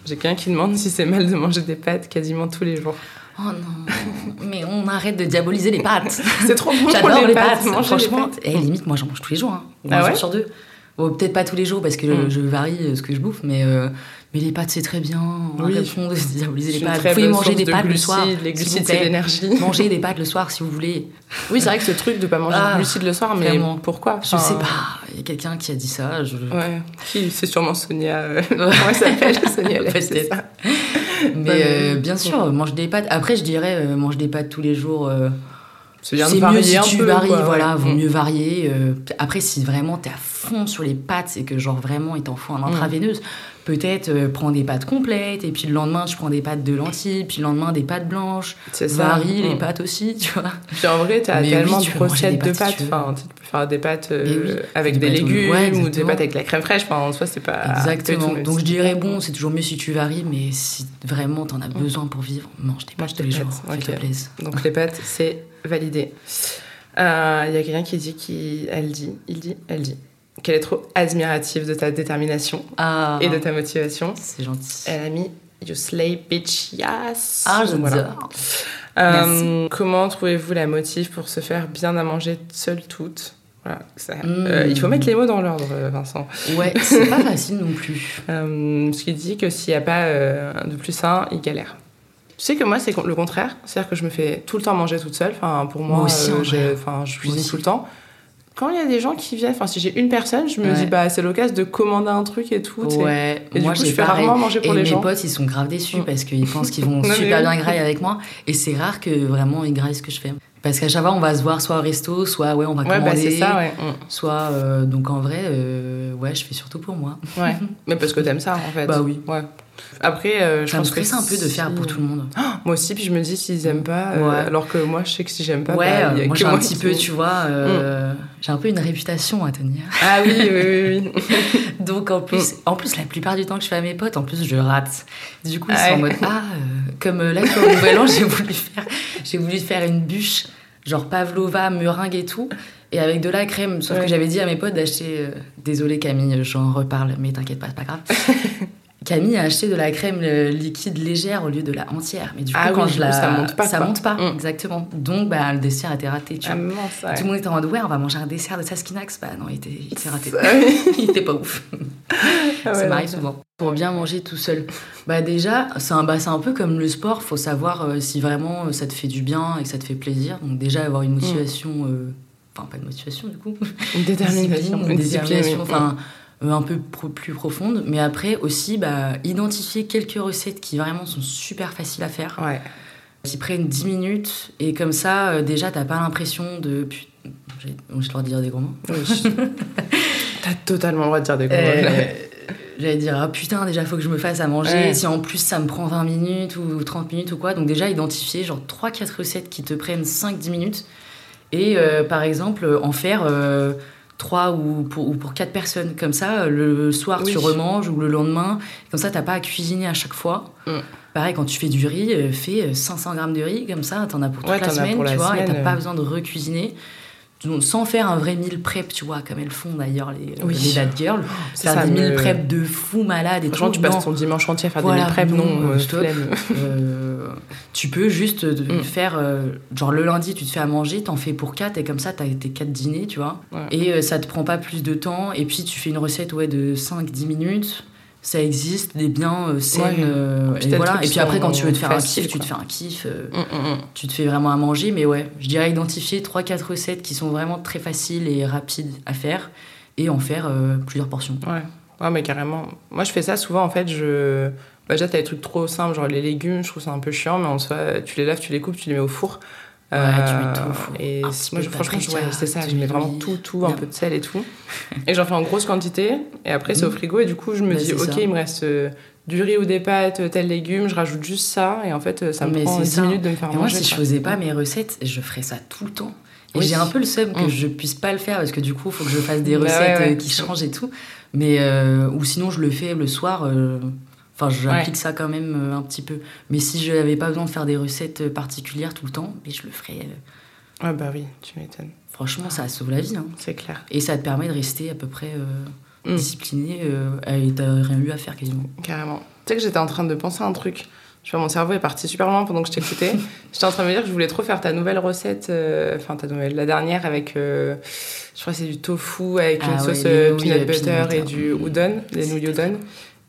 J'ai quelqu'un qui demande si c'est mal de manger des pâtes quasiment tous les jours. Oh non, mais on arrête de diaboliser les pâtes. [LAUGHS] C'est trop bon J'adore les, les pâtes. pâtes, manger Franchement, les pâtes. et limite, moi j'en mange tous les jours. Hein. Ah un ouais jour sur deux. Bon, Peut-être pas tous les jours parce que Mm. je varie euh, ce que je bouffe, mais, euh, mais les pâtes c'est très bien. On Oui. arrête de [LAUGHS] diaboliser les pâtes. Vous pouvez manger des de pâtes le glucides. soir. Les glucides, c'est l'énergie. [LAUGHS] Mangez des pâtes le soir si vous voulez. Oui, c'est vrai que ce truc de pas manger Ah, de glucides le soir, mais vraiment. pourquoi? Je Enfin, sais pas, il y a quelqu'un qui a dit ça. Je... Ouais, C'est sûrement Sonia. euh, Comment elle s'appelle Sonia Peut-être. Mais Bah, euh, mais- bien sûr, mange des pâtes. Après, je dirais, euh, mange des pâtes tous les jours. euh, C'est C'est mieux si un tu peu, varies, quoi, voilà, ouais. vaut Mm. mieux varier. euh, après, si vraiment t'es à fond sur les pâtes et que genre vraiment il t'en faut Mm. un intraveineuse, peut-être euh, prends des pâtes complètes et puis le lendemain tu prends des pâtes de lentilles, puis le lendemain des pâtes blanches. C'est ça. Varie les Mm. pâtes aussi, tu vois. Puis en vrai, t'as tellement oui, tu de recettes de pâtes si. Enfin, tu peux faire des pâtes euh, oui, avec des des, pâtes au- légumes ouais, ou des pâtes avec la crème fraîche. Enfin, en soi, c'est pas. Exactement. tout Donc je dirais bon, c'est toujours mieux si tu varies, mais si vraiment t'en as besoin pour vivre, mange des pâtes tous les jours. Donc les pâtes, c'est validé. Euh, Il y a quelqu'un qui dit qu'il elle dit, il dit, elle dit qu'elle est trop admirative de ta détermination Ah, et de ta motivation. c'est gentil. Elle a mis You slay bitch, yes. Ah, j'adore. voilà. Euh, comment trouvez-vous la motive pour se faire bien à manger seule toute? Voilà, ça- euh, il faut mettre les mots dans l'ordre, euh, Vincent. Ouais, [LAUGHS] c'est pas facile non plus. Euh, ce qui dit que s'il n'y a pas euh, de plus sain, il galère. Tu sais que moi, c'est le contraire. C'est-à-dire que je me fais tout le temps manger toute seule. Enfin, pour moi, Moi aussi, je cuisine tout le temps. Quand il y a des gens qui viennent, enfin, si j'ai une personne, je me Ouais. dis, bah, c'est l'occasion de commander un truc et tout. Ouais, Et du coup, je fais pareil. rarement manger pour et les mes gens. potes, ils sont grave déçus Mm. parce qu'ils pensent qu'ils vont [LAUGHS] super bien grailler avec moi. Et c'est rare que vraiment ils graillent ce que je fais. Parce qu'à chaque fois, on va se voir soit au resto, soit ouais, on va Ouais, bah, commander. c'est ça, ouais. Soit, euh, donc en vrai, euh, ouais, je fais surtout pour moi. Mm. Ouais. [LAUGHS] Mais parce que t'aimes ça, en fait. Bah oui. Ouais. Après, euh, je Ça me pense que stresse un peu de faire pour tout le monde. Moi aussi, puis je me dis s'ils aiment pas, euh, alors que moi, je sais que si j'aime pas, ouais, bah, y a moi que j'ai un petit peu, tu vois, Mm. euh, j'ai un peu une réputation à tenir. Ah oui, oui, oui, oui. [LAUGHS] [LAUGHS] Donc en plus, en plus la plupart du temps que je fais à mes potes, en plus je rate. Du coup ils Ah sont en mode [LAUGHS] ah euh, comme là pour le nouvel an j'ai voulu faire j'ai voulu faire une bûche genre pavlova meringue et tout et avec de la crème. Sauf Ouais. que j'avais dit à mes potes d'acheter euh, désolé Camille j'en reparle mais t'inquiète pas c'est pas grave. Camille a acheté de la crème euh, liquide légère au lieu de la entière. Mais du coup, Ah quand oui, je la. ça monte pas, Ça quoi. monte pas, Mm. exactement. Donc, bah, le dessert était raté. Tu Ah, vois. mince, ouais. Tout le monde était en mode ouais, on va manger un dessert de Saskinax. Bah non, il était, il était raté. Ah [LAUGHS] il était pas ouf. [LAUGHS] Ah ça ouais, m'arrive souvent. Pour bien manger tout seul. Bah déjà, c'est un, bah, un peu comme le sport. Faut savoir euh, si vraiment euh, ça te fait du bien et que ça te fait plaisir. Donc déjà avoir une motivation, euh, enfin pas de motivation du coup, Une détermination. discipline, Une détermination, oui. enfin un peu pro- plus profonde. Mais après aussi, bah, identifier quelques recettes qui vraiment sont super faciles à faire, Ouais. qui prennent 10 minutes et comme ça, euh, déjà t'as pas l'impression de j'ai j'ai le droit de dire des gros mots. Oui. [LAUGHS] T'as totalement le droit de dire des gros mots. Euh, J'allais dire, ah putain, déjà, faut que je me fasse à manger. Ouais. Si en plus ça me prend 20 minutes ou 30 minutes ou quoi. Donc, déjà, identifier genre 3-4 recettes qui te prennent 5-10 minutes. Et euh, par exemple, en faire 3 ou pour, ou pour 4 personnes. Comme ça, le soir, Oui. tu remanges ou le lendemain. Comme ça, t'as pas à cuisiner à chaque fois. Mm. Pareil, quand tu fais du riz, euh, fais 500 grammes de riz. Comme ça, t'en as pour toute Ouais, la semaine, tu vois. et t'as pas euh. besoin de recuisiner. Donc, sans faire un vrai meal prep, tu vois, comme elles font d'ailleurs les, Oui. les bad girls. Ça, Faire ça des me- meal prep de fou malade et Franchement, tout. tu passes Non. ton dimanche entier à faire Voilà, des meal prep, non, non, euh, stop. flemme. [LAUGHS] Euh, tu peux juste euh, Mm. faire, euh, genre le lundi, tu te fais à manger, t'en fais pour 4 et comme ça, t'as tes 4 dîners, tu vois. Ouais. Et euh, ça te prend pas plus de temps. Et puis, tu fais une recette ouais, de 5-10 minutes. Ça existe, des biens euh, saines. Ouais. euh, Puis et t'as voilà. Et puis après, quand tu veux te faire un kiff, tu te fais un kiff. euh, Mm, mm, mm. tu te fais vraiment à manger, mais ouais, je dirais identifier 3-4 recettes qui sont vraiment très faciles et rapides à faire et en faire euh, plusieurs portions. Ouais. ouais, mais carrément. Moi, je fais ça souvent, en fait, je... Bah, déjà, t'as des trucs trop simples, genre les légumes, je trouve ça un peu chiant, mais en soi, tu les laves, tu les coupes, tu les mets au four. Ouais, tu mets tout. Et moi, je- franchement, ouais, c'est ça, je mets vraiment tout, tout, un peu de sel et tout. Et j'en fais en grosse quantité, et après, c'est au Mhm. frigo, et du coup, je me Bah, dis, ok, ça. il me reste euh, du riz ou des pâtes, tel légume, je rajoute juste ça, et en fait, euh, ça me Mais prend c'est 10 ça. minutes de me faire Et moi, manger. si je faisais pas mes recettes, je ferais ça tout le temps. Et Oui. j'ai un peu le seum que Mm. je puisse pas le faire parce que du coup, il faut que je fasse des Bah ouais, recettes ouais. euh, qui changent et tout. Mais euh, ou sinon, je le fais le soir. euh, Enfin, j'applique ça quand même euh, un petit peu. Mais si je n'avais pas besoin de faire des recettes euh, particulières tout le temps, mais je le ferais. euh, Ouais, bah oui, tu m'étonnes. franchement, ça sauve la vie. hein. C'est clair. Et ça te permet de rester à peu près euh, Mm. discipliné euh, et t'as rien eu à faire quasiment. Carrément. sais que j'étais en train de penser à un truc. Je vois, mon cerveau est parti super loin pendant que je t'écoutais. [LAUGHS] j'étais en train de me dire que je voulais trop faire ta nouvelle recette, euh, enfin ta nouvelle, la dernière avec, je crois que c'est du tofu avec une Ah ouais, sauce peanut butter peanut et butter. du udon, les nouilles udon.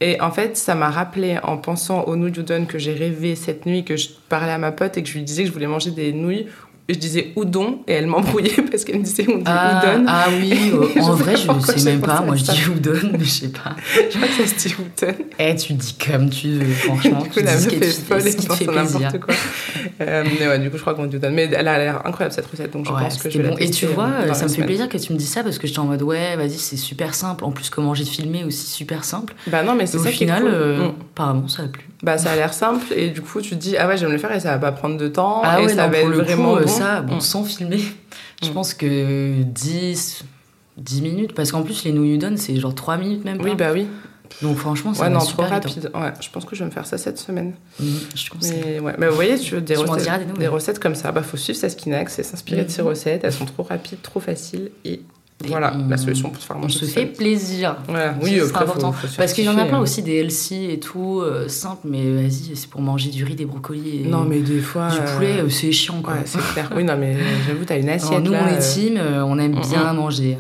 Et en fait, ça m'a rappelé en pensant aux nouilles udon que j'ai rêvé cette nuit, que je parlais à ma pote et que je lui disais que je voulais manger des nouilles. Je disais udon et elle m'embrouillait [LAUGHS] parce qu'elle me disait on dit Ah, udon. ah oui, euh, en vrai, je pourquoi sais même pas. Moi, je dis udon, mais je sais pas. [LAUGHS] Je crois que ça se dit udon. Eh, tu dis comme tu veux, franchement. [LAUGHS] Du coup, tu la dis meuf est folle et pense n'importe quoi. Euh, mais ouais, du coup, je crois qu'on dit donne. Mais elle a l'air incroyable cette recette, donc je Ouais, pense que je la bon. Et tu vois, euh, la ça me fait plaisir que tu me dises ça parce que j'étais en mode ouais, vas-y, c'est super simple. En plus, comment j'ai filmé aussi super simple. Bah non, mais c'est au ça final, cool. euh, Mm. apparemment, ça a plu. Bah ça a l'air simple et du coup tu te dis ah ouais j'aime le faire et ça va pas prendre de temps Ah et ouais, ça non, va pour être le vraiment coup, bon. ça, bon, Mm. sans filmer, je Mm. pense que 10, 10 minutes. Parce qu'en plus, les nouilles udon, c'est genre 3 minutes même pas. Oui bah oui. Donc franchement, ça Ouais non trop super vite, hein. rapide. Ouais, je pense que je vais me faire ça cette semaine. Mhm, je te. Mais ouais, mais vous voyez tu veux des recettes, des recettes comme ça, bah faut suivre Saskinax et s'inspirer de ces Mhm. recettes. Elles sont trop rapides, trop faciles Et voilà on- la solution pour se faire On manger se tout fait plaisir. Voilà, oui c'est faut- important. faut se Parce qu'il y en a plein hein. aussi des healthy et tout, euh, simples, mais vas-y, c'est pour manger du riz, des brocolis et Non mais des fois du euh, poulet, euh, c'est chiant quoi. Ouais c'est clair. Oui non mais j'avoue t'as une Alors, assiette nous, là. on est euh, team, euh, on aime Mm, bien manger.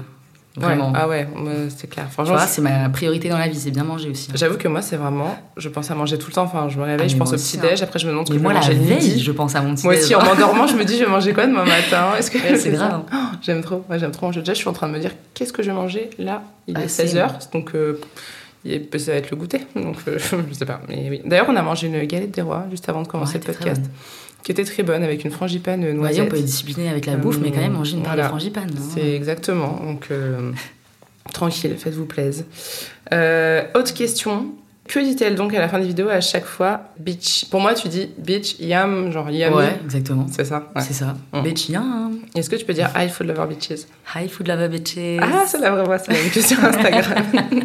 Ouais. Vraiment. Ah ouais euh, c'est clair. Tu Franchement c'est ma priorité dans la vie, c'est bien manger aussi. hein. J'avoue que moi, c'est vraiment. Je pense à manger tout le temps. Enfin, je me réveille, Ah, je pense au petit-déj, hein. après je me demande ce que je vais manger le veille, midi. je pense à mon petit Moi aussi, en m'endormant, je me dis, je vais manger quoi demain matin? Est-ce que [LAUGHS] Ouais, c'est grave. hein. J'aime trop. J'aime trop manger. Déjà, je suis en train de me dire, qu'est-ce que je vais manger Là, il Ah, est c'est 16h, donc euh, il ça va être le goûter. Donc, euh, [LAUGHS] je sais pas. Mais oui. D'ailleurs, on a mangé une galette des rois juste avant de commencer Ouais, le podcast. Qui était très bonne avec une frangipane noisette. on peut être discipliné avec la bouffe, mais quand même manger une part Voilà. de frangipane. hein. C'est exactement. Donc, euh, tranquille, faites-vous plaisir. Euh, autre question. Que dit-elle donc à la fin des vidéos à chaque fois Bitch? Pour moi, tu dis bitch, yam, genre yam. Ouais, exactement. C'est ça ouais. C'est ça. Mm. Bitch, yum. Est-ce que tu peux dire I food lover bitches? Hi, food lava bitches. Ah, c'est la vraie voix, c'est la que sur Instagram. [LAUGHS]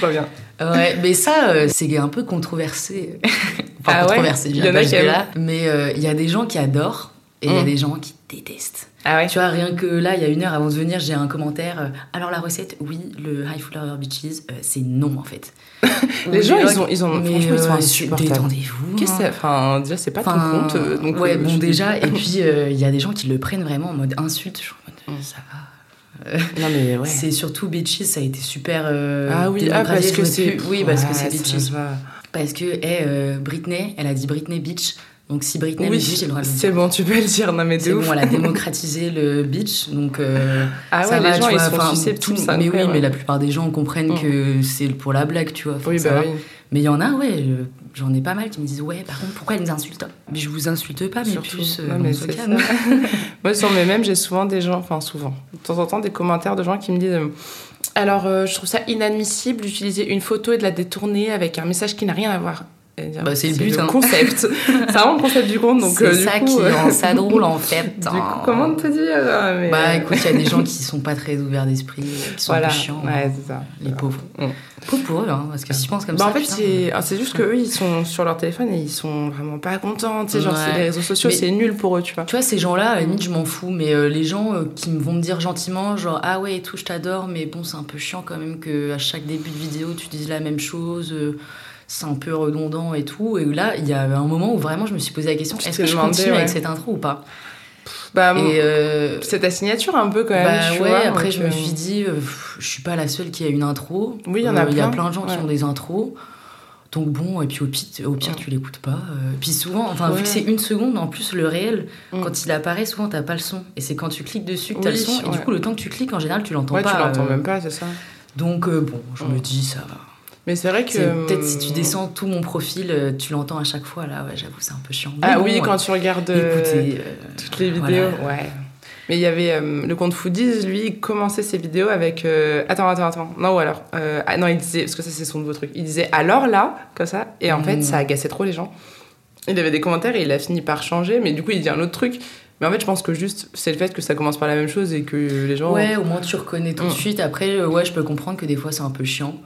Trop bien. Ouais, mais ça, euh, c'est un peu controversé. [LAUGHS] enfin, Ah ouais controversé, y en a qui jusque-là. Mais euh, il y a des gens qui adorent et il y a Mm. des gens qui détestent. Ah ouais Tu vois, rien que là, il y a une heure avant de venir, j'ai un commentaire. euh, alors la recette, oui, le High Food Lover Bitches, euh, c'est non en fait. [LAUGHS] Les gens, ils ont, ils ont, mais, franchement, ils sont insupportables. Détendez-vous. Qu'est-ce que hein. c'est? Enfin, déjà, c'est pas ton compte. Donc, ouais, bon, déjà, et [LAUGHS] puis il y a des gens qui le prennent vraiment en mode insulte. Je suis en mode, Mm. ça va. Non, mais ouais. C'est surtout Bitches, ça a été super. Ah oui, ah, parce que c'est. Oui, parce que c'est va. Parce que, eh, euh, Britney, elle a dit Britney Bitch. Donc si Britney Oui, me dit, j'ai le droit de le c'est bon, tu peux le dire. Non, mais C'est bon, elle a démocratisé le bitch, donc euh, [LAUGHS] Ah ça va, les gens, tu ils vois, sont enfin, susceptibles, tout- c'est Mais oui, mais la plupart des gens comprennent Mm. que c'est pour la blague, tu vois. Oui, ça bah oui. Mais il y en a, ouais, euh, j'en ai pas mal qui me disent, ouais, par contre, pourquoi ils nous insultent Mais je vous insulte pas, mais Surtout. plus. Non, mais c'est ça. [LAUGHS] Moi, sur mes mêmes, j'ai souvent des gens, enfin souvent, de temps en temps, des commentaires de gens qui me disent euh, Alors, euh, je trouve ça inadmissible d'utiliser une photo et de la détourner avec un message qui n'a rien à voir. Bah, c'est le but, hein. concept. [LAUGHS] c'est vraiment le concept du compte. Donc, C'est euh, ça coup, qui euh, rend ça [LAUGHS] drôle, en fait. Du hein. coup, comment te dire euh, mais, Bah écoute, il y a des gens [LAUGHS] qui sont pas très ouverts d'esprit, qui sont voilà. chiants. Ouais, hein, c'est ça. les pauvres. Mm. Pauvres pour eux, hein, parce que si je pense comme Bah, ça. en fait, c'est ah, c'est juste qu'eux, ils sont sur leur téléphone et ils sont vraiment pas contents. Tu sais, genre, Ouais. c'est les réseaux sociaux, c'est nul pour eux, tu vois. Tu vois, ces gens-là, à la limite, je m'en fous, mais euh, les gens euh, qui vont me dire gentiment, genre, ah ouais, et tout, je t'adore, mais bon, c'est un peu chiant quand même que à chaque début de vidéo, tu dises la même chose, c'est un peu redondant et tout. Et là, il y a un moment où vraiment, je me suis posé la question, est-ce que je demandé, continue avec ouais. cette intro ou pas? Bah, euh, c'est ta signature un peu quand même. bah tu ouais, vois, après, je me euh, suis dit, euh, je suis pas la seule qui a une intro. Oui, il y en a Euh, Il y a plein. plein de gens qui Ouais. ont des intros. Donc bon, et puis au pire, au pire Ouais. tu l'écoutes pas. Puis souvent, enfin, vu Ouais. que c'est une seconde, en plus, le réel, Mm. quand il apparaît, souvent, t'as pas le son. Et c'est quand tu cliques dessus que t'as Oui, le son. Et du ouais. coup, le temps que tu cliques, en général, tu l'entends Ouais, pas. tu l'entends même pas, c'est ça. Donc bon, je Mm. me dis, ça va. Mais c'est vrai que. Peut-être si tu descends tout mon profil, euh, tu l'entends à chaque fois, là, ouais, j'avoue, c'est un peu chiant. Mais Ah bon, oui, quand tu regardes euh, Écoutez, euh, toutes les voilà. vidéos, ouais. Mais il y avait euh, le compte Foodies, lui, il commençait ses vidéos avec. euh, Attends, attends, attends. Non, ou alors. euh, Ah non, il disait. Parce que ça, c'est son nouveau truc. Il disait alors là, comme ça. Et en fait, ça agaçait trop les gens. Il avait des commentaires et il a fini par changer. Mais du coup, il dit un autre truc. Mais en fait, je pense que juste, c'est le fait que ça commence par la même chose et que les gens. Ouais, au moins tu reconnais tout de Mm. suite. Après, ouais, je peux comprendre que des fois c'est un peu chiant.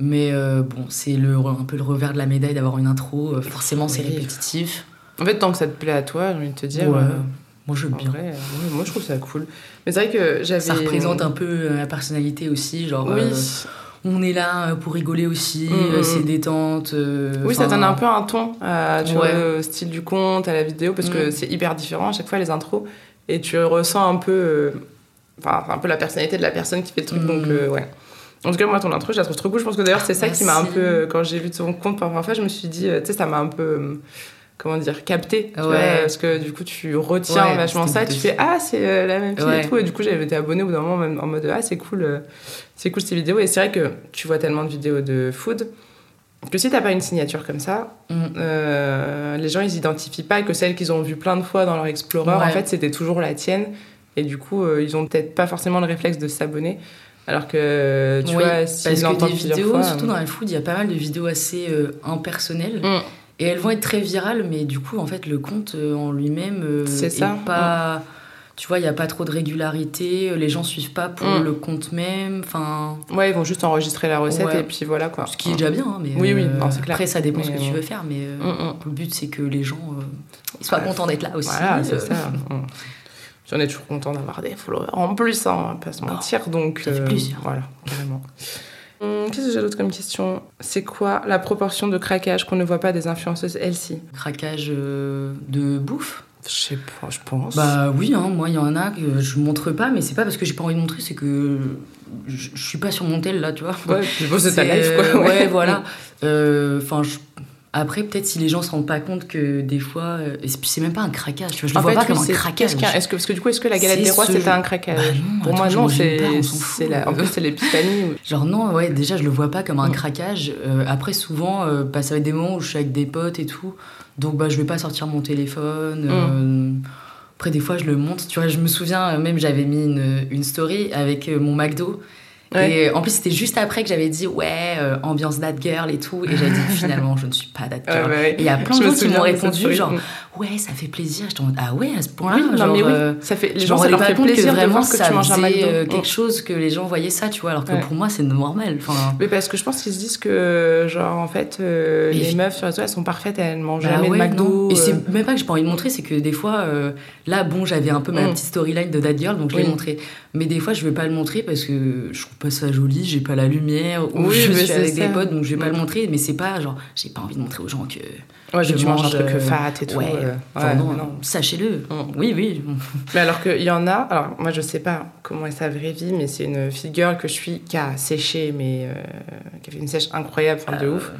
Mais euh, bon, c'est le, un peu le revers de la médaille d'avoir une intro. Euh, Forcément, c'est Oui. répétitif. En fait, tant que ça te plaît à toi, j'ai envie de te dire. Ouais. euh, Moi, j'aime en bien. vrai, euh, ouais, moi, je trouve ça cool. Mais c'est vrai que j'avais. Ça représente un peu la personnalité aussi. Genre, Oui. euh, on est là pour rigoler aussi, Mm, mm, c'est mm. détente. Oui, ça donne un peu un ton à, tu Ouais. vois, au style du conte, à la vidéo, parce que Mm. c'est hyper différent à chaque fois les intros. Et tu ressens un peu, enfin, un peu la personnalité de la personne qui fait le truc. Donc, ouais. En tout cas, moi, ton intro, je la trouve trop cool. Je pense que d'ailleurs, c'est ça qui m'a un Merci. peu, quand j'ai vu ton compte fois, je me suis dit, euh, tu sais, ça m'a un peu, euh, comment dire, capté. tu Ouais. vois, parce que du coup, tu retiens Ouais, vachement ça et tu fais, ah, c'est euh, la même fille et tout. Et du coup, j'avais été abonnée au bout d'un moment, même en mode, ah, c'est cool, euh, c'est cool ces vidéos. Et c'est vrai que tu vois tellement de vidéos de food que si t'as pas une signature comme ça, Mm. euh, les gens ils identifient pas que celle qu'ils ont vue plein de fois dans leur Explorer, en fait c'était toujours la tienne. Et du coup, ils ont peut-être pas forcément le réflexe de s'abonner. Alors que tu Oui, vois, s'ils parce que des vidéos, fois, surtout euh, dans la food, il y a pas mal de vidéos assez euh, impersonnelles. Mm. Et elles vont être très virales, mais du coup, en fait, le compte euh, en lui-même euh, C'est est ça, pas. Tu vois, il n'y a pas trop de régularité, les gens suivent pas pour Mm. le compte même. Enfin, Ouais, ils vont juste enregistrer la recette Ouais. et puis voilà quoi. ce qui est déjà bien, hein, mais Oui, oui, euh, non, c'est clair. après, ça dépend ce Mais que tu veux faire, mais euh, Mm, mm. le but, c'est que les gens euh, ils soient Ouais. contents d'être là aussi. Voilà, c'est euh, ça. J'en ai toujours content d'avoir des followers en plus, hein, on va pas se mentir. donc, ça fait plaisir. Voilà, carrément. Hum, Qu'est-ce que j'ai d'autre comme question? C'est quoi la proportion de craquage qu'on ne voit pas des influenceuses elles-ci? Craquage euh, de bouffe? Je sais pas, je pense. Bah oui, hein, moi il y en a que je montre pas, mais c'est pas parce que j'ai pas envie de montrer, c'est que je, je suis pas sur mon tel là, tu vois. ouais, c'est ta life quoi. euh, ouais, voilà. Euh, Enfin, je- après peut-être si les gens se rendent pas compte que des fois, euh, et c'est c'est même pas un craquage, tu vois, je le En vois fait, pas oui, comme un craquage. est-ce que, parce que du coup, est-ce que la galette des rois c'était un craquage Bah non, Pour attends, moi, non, [LAUGHS] c'est la. En plus, c'est l'épiphanie. où- Genre non, ouais, déjà je le vois pas comme un Mm. craquage. Euh, après souvent, euh, bah, ça va être des moments où je suis avec des potes et tout, donc bah je vais pas sortir mon téléphone. Mm. après des fois je le monte, tu vois, je me souviens même j'avais mis une, une story avec mon McDo. Ouais. Et euh, en plus c'était juste après que j'avais dit ouais euh, ambiance that girl et tout et j'avais dit [LAUGHS] finalement je ne suis pas that girl. ouais, ouais. Et il y a plein gens qui m'ont répondu genre Mm. Ouais ça fait plaisir. J'étais en mode ah ouais à ce point-là. Oui, genre, mais oui. euh, Ça fait, les gens, ça leur fait que plaisir de vraiment voir que ça tu manges un McDo. euh, quelque chose que les gens voyaient ça, tu vois, alors que Ouais. pour moi c'est normal. Enfin, Mais parce que je pense qu'ils se disent que, genre, en fait, euh, les meufs sur les réseaux, elles sont parfaites, elles mangent Bah jamais ouais, de McDo. Et euh, c'est même pas que j'ai pas envie de montrer, c'est que des fois, euh, là, bon, j'avais un peu ma Mm. petite storyline de That Girl, donc je l'ai montré. Mais des fois, je vais pas le montrer parce que je trouve pas ça joli, j'ai pas la lumière, ou Oui, je suis avec des potes, donc je vais pas Mm. le montrer. Mais c'est pas genre, j'ai pas envie de montrer aux gens que. Ouais, je manges un mange, truc euh, fat et tout. ouais. Euh, Enfin, ouais, non, non. sachez-le. Mm. Oui, oui. [LAUGHS] Mais alors qu'il y en a, alors moi je sais pas comment est sa vraie vie, mais c'est une fille girl que je suis qui a séché, mais euh, qui a fait une sèche incroyable, enfin de Euh, ouf.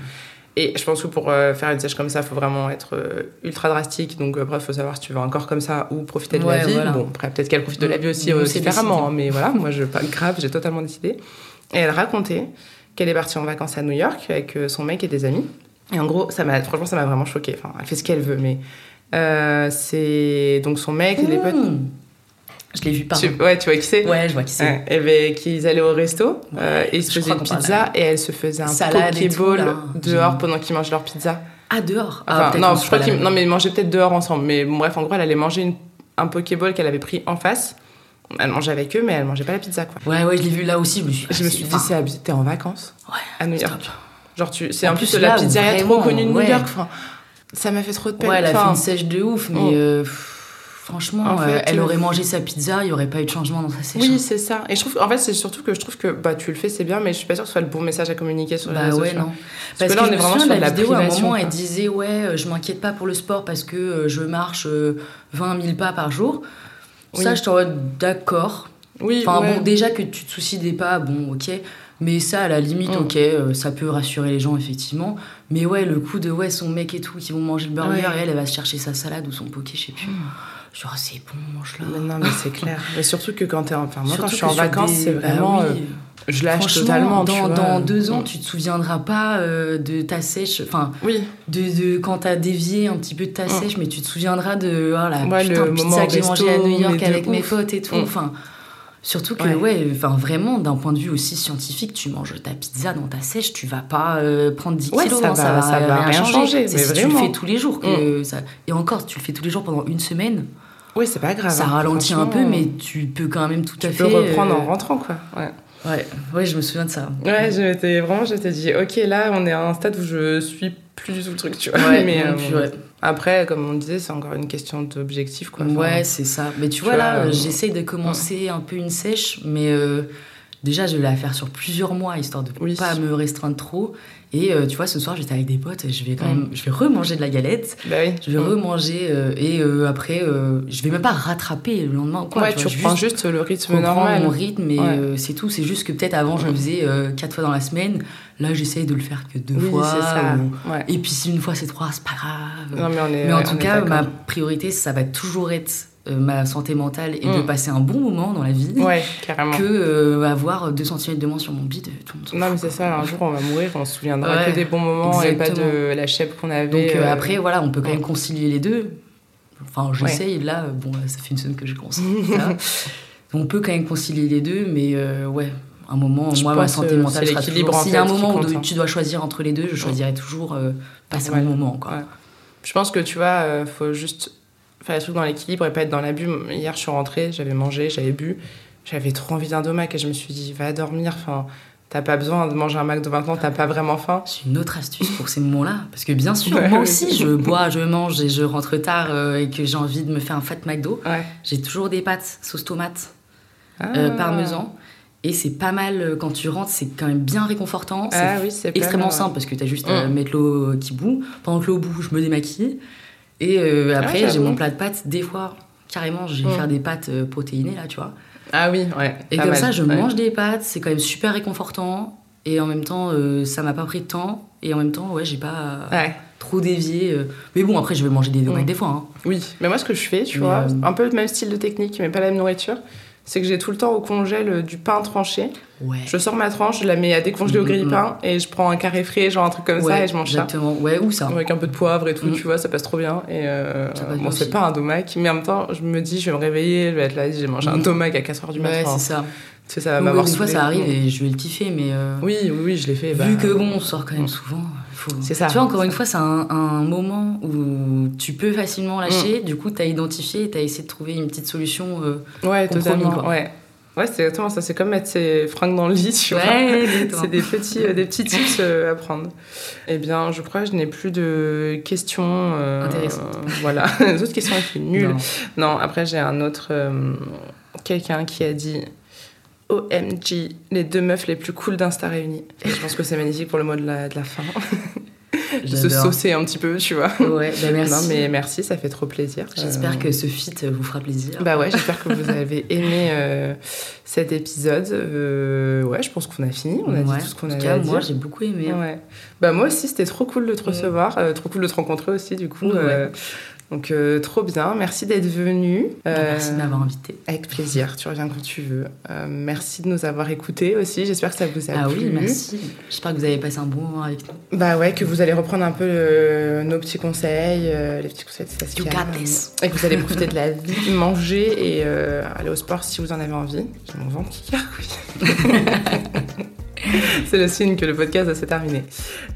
Et je pense que pour euh, faire une sèche comme ça, il faut vraiment être euh, ultra drastique. Donc après, il faut savoir si tu veux un corps comme ça ou profiter de la vie. voilà. Bon, après, peut-être qu'elle profite de la vie aussi différemment. hein, mais voilà, moi, je [LAUGHS] pas grave, j'ai totalement décidé. Et elle racontait qu'elle est partie en vacances à New York avec son mec et des amis. Et en gros, ça m'a, franchement, ça m'a vraiment choquée. Enfin, elle fait ce qu'elle veut, mais c'est donc son mec et les potes. Mm. Je l'ai vu Tu- pardon. ouais, tu vois qui c'est? Ouais, je vois qui c'est. Ouais, et ben, qu'ils allaient au resto euh, et ils se faisaient une pizza là. et elle se faisait un pokéball dehors pendant qu'ils mangent leur pizza. Ah, dehors? Ah, non, je crois qu'ils non, mais ils mangeaient peut-être dehors ensemble. Mais bon, bref, en gros, elle allait manger une- un pokéball qu'elle avait pris en face. Elle mangeait avec eux, mais elle mangeait pas la pizza, quoi. Ouais, ouais, je l'ai vu là aussi. Je me suis, Je me suis dit, c'est abusé. T'es en vacances Ouais, à New York. Genre, tu, c'est En en plus, plus là la pizzeria trop connue de New. York. Enfin, ça m'a fait trop de peine. Ouais, elle a fait une sèche de ouf, mais Mm. euh, franchement, En euh, fait, elle euh, aurait mangé sa pizza, il n'y aurait pas eu de changement dans sa sèche. Oui, hein. c'est ça. Et je trouve, en fait, c'est surtout que je trouve que bah, tu le fais, c'est bien, mais je suis pas sûre que ce soit le bon message à communiquer sur les Bah réseaux. ouais, non. Parce, Parce que là, on est me vraiment souviens sur la la vidéo, à un moment, elle disait Ouais, je m'inquiète pas pour le sport parce que je marche euh, 20 000 pas par jour. Ça, je t'en d'accord. Oui, Enfin, ouais. bon, déjà que tu te soucies des pas, bon, ok. Mais ça, à la limite, Mm. ok, euh, ça peut rassurer les gens, effectivement. Mais ouais, le coup de ouais, son mec et tout, qui vont manger le burger Ouais. et elle, elle va se chercher sa salade ou son poké, je sais plus. Genre, c'est bon, mange-la. Mais non, mais c'est clair. [LAUGHS] Mais surtout que quand t'es en... Enfin, moi, quand je suis en vacances, des- c'est bah vraiment... oui. euh, je lâche totalement, dans, tu vois. dans deux ans, tu te souviendras pas euh, de ta sèche, enfin, Oui, de, de quand t'as dévié un petit peu de ta Mm. sèche, mais tu te souviendras de oh, la Ouais, putain le pizza que j'ai mangée à New York avec mes potes et tout. Mm. Enfin, surtout que Ouais. vraiment d'un point de vue aussi scientifique, tu manges ta pizza dans ta sèche, tu vas pas euh, prendre 10 Ouais, kilos, ça hein, va- ça va rien changer, C'est si tu le fais tous les jours que ça. Et encore, si tu le fais tous les jours pendant une semaine, oui c'est pas grave. ça hein. ralentit un peu, mais tu peux quand même tout à Tu fait. peux reprendre euh, en rentrant, quoi. Ouais. Ouais, ouais, je me souviens de ça. Ouais, je m'étais vraiment, je t'ai dit, ok, là, on est à un stade où je suis plus du tout le truc, tu vois. Ouais, [LAUGHS] mais euh, puis ouais. Après, comme on disait, c'est encore une question d'objectif, quoi. Enfin, Ouais, c'est ça. Mais tu tu vois, là, euh, euh, j'essaye de commencer un peu une sèche, mais euh, déjà, je vais la faire sur plusieurs mois, histoire de Oui. pas me restreindre trop. Et euh, tu vois, ce soir, j'étais avec des potes, je vais quand même, je vais remanger de la galette. Bah oui. Je vais Mm. remanger euh, et euh, après, je vais même pas rattraper le lendemain. Quoi, ouais, tu tu vois, reprends juste le rythme normal. mon rythme et Ouais. c'est tout. C'est juste que peut-être avant, je le faisais euh, quatre fois dans la semaine. Là, j'essaye de le faire que deux Oui, fois. c'est ça. ou- Ouais. Et puis si une fois c'est trois, c'est pas grave. Non, mais on est. Mais en tout on cas, ma priorité, ça va toujours être ma santé mentale et de Mm. passer un bon moment dans la vie Ouais, carrément. que euh, avoir 2 cm de moins sur mon bide. Tout le monde Non, mais c'est ça, un jour on va mourir, on se souviendra Ouais, que des bons moments et pas de la chèvre qu'on avait. Donc euh, euh, après, voilà, on peut quand même concilier les deux. Enfin, j'essaye, là, bon, ça fait une semaine que je [LAUGHS] ça. On peut quand même concilier les deux, mais euh, ouais, un moment, Je moi, ma santé euh, mentale sera toujours... S'il y a un moment où hein. tu dois choisir entre les deux, je choisirais toujours euh, passer un bon moment, quoi. Je pense que tu vois, euh, faut juste faire les trucs dans l'équilibre et pas être dans l'abus. Hier, je suis rentrée, j'avais mangé, j'avais bu, j'avais trop envie d'un domac et je me suis dit, va dormir. Enfin, t'as pas besoin de manger un McDo maintenant, t'as pas vraiment faim. J'ai une autre astuce pour ces moments-là. Parce que bien sûr, Ouais, moi oui. aussi, je bois, je mange et je rentre tard euh, et que j'ai envie de me faire un fat McDo. Ouais. J'ai toujours des pâtes sauce tomate, Ah. euh, parmesan. Et c'est pas mal euh, quand tu rentres, c'est quand même bien réconfortant. C'est Ah c'est extrêmement mal, simple parce que t'as juste Mm. à mettre l'eau qui bout. Pendant que l'eau bout, je me démaquille. Et euh, après, j'ai Ah, mon plat de pâtes. Des fois, carrément, je vais Mm. faire des pâtes euh, protéinées là, tu vois. Ah oui, ouais. Et comme mal, ça, je ouais. mange des pâtes. C'est quand même super réconfortant. Et en même temps, euh, ça m'a pas pris de temps. Et en même temps, ouais, j'ai pas Ouais. trop dévié. Mais bon, après, je vais manger des donuts Mm. des fois. hein. Oui, mais moi ce que je fais, tu Mais, vois, euh, un peu le même style de technique, mais pas la même nourriture, c'est que j'ai tout le temps au congèle euh, du pain tranché. Ouais. Je sors ma tranche, je la mets à décongeler au Mm, mm, grille-pain et je prends un carré frais, genre un truc comme ça, Ouais, et je mange ça. Exactement. Ouais, ou ça. Avec un peu de poivre et tout, Mm. tu vois, ça passe trop bien. Et euh, Ça bon, c'est pas un domac, mais en même temps, je me dis, je vais me réveiller, je vais être là, j'ai mangé un Mm. domac à 4h du Ouais, matin. c'est ça. Tu sais, ça va m'avoir Une fois, ça arrive et je vais le kiffer, mais. euh, Oui, oui, oui, je l'ai fait. bah, Vu que bon, on sort quand même souvent, faut... C'est ça. Tu vois, encore une fois, c'est un, un moment où tu peux facilement lâcher. Du coup, t'as identifié et t'as essayé de trouver une petite solution. euh, Ouais, totalement. quoi. Ouais, ouais c'est exactement ça. C'est comme mettre ses fringues dans le lit, tu vois. Ouais. [LAUGHS] C'est des petits, euh, des petits tips euh, à prendre. Eh bien, je crois que je n'ai plus de questions. euh, Intéressantes. voilà. [LAUGHS] Les autres questions étaient nulles. Non. Non, après, j'ai un autre. euh, Quelqu'un qui a dit OMG, les deux meufs les plus cool d'Insta réunies. Et je pense que c'est magnifique pour le mot de la, de la fin. [LAUGHS] de se saucer un petit peu, tu vois. Ouais, bah merci. Non, mais merci, ça fait trop plaisir. J'espère Euh, que ce feat vous fera plaisir. bah ouais, j'espère que vous avez [LAUGHS] aimé euh, cet épisode. Euh, ouais, je pense qu'on a fini. On a Ouais. dit tout ce qu'on avait cas, à moi, dire. j'ai beaucoup aimé. Ouais. Bah moi aussi, c'était trop cool de te recevoir, euh, trop cool de te rencontrer aussi, du coup. Donc euh, trop bien. Merci d'être venu. Bah, Euh, Merci de m'avoir invité. Avec plaisir. Tu reviens quand tu veux. Euh, merci de nous avoir écoutés aussi. J'espère que ça vous a Ah plu. oui, merci. J'espère que vous avez passé un bon moment avec nous. Bah ouais, que vous allez reprendre un peu nos petits conseils, les petits conseils de Saskia. You got this. Et que vous allez profiter de la vie, manger et aller au sport si vous en avez envie. J'ai mon ventre qui [LAUGHS] gargouille. [LAUGHS] C'est le signe que le podcast s'est terminé.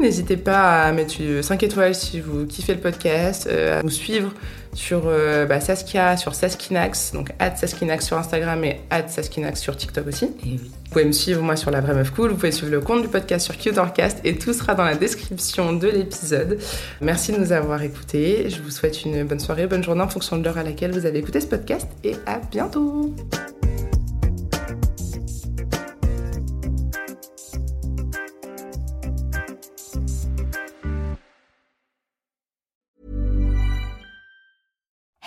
N'hésitez pas à mettre 5 étoiles si vous kiffez le podcast, euh, à nous suivre sur euh, bah, Saskia, sur Saskinax, donc Saskinax sur Instagram et Saskinax sur TikTok aussi. Et oui. Vous pouvez me suivre moi sur La Vraie Meuf Cool, vous pouvez suivre le compte du podcast sur Cutercast et tout sera dans la description de l'épisode. Merci de nous avoir écoutés, je vous souhaite une bonne soirée, bonne journée en fonction de l'heure à laquelle vous avez écouté ce podcast et à bientôt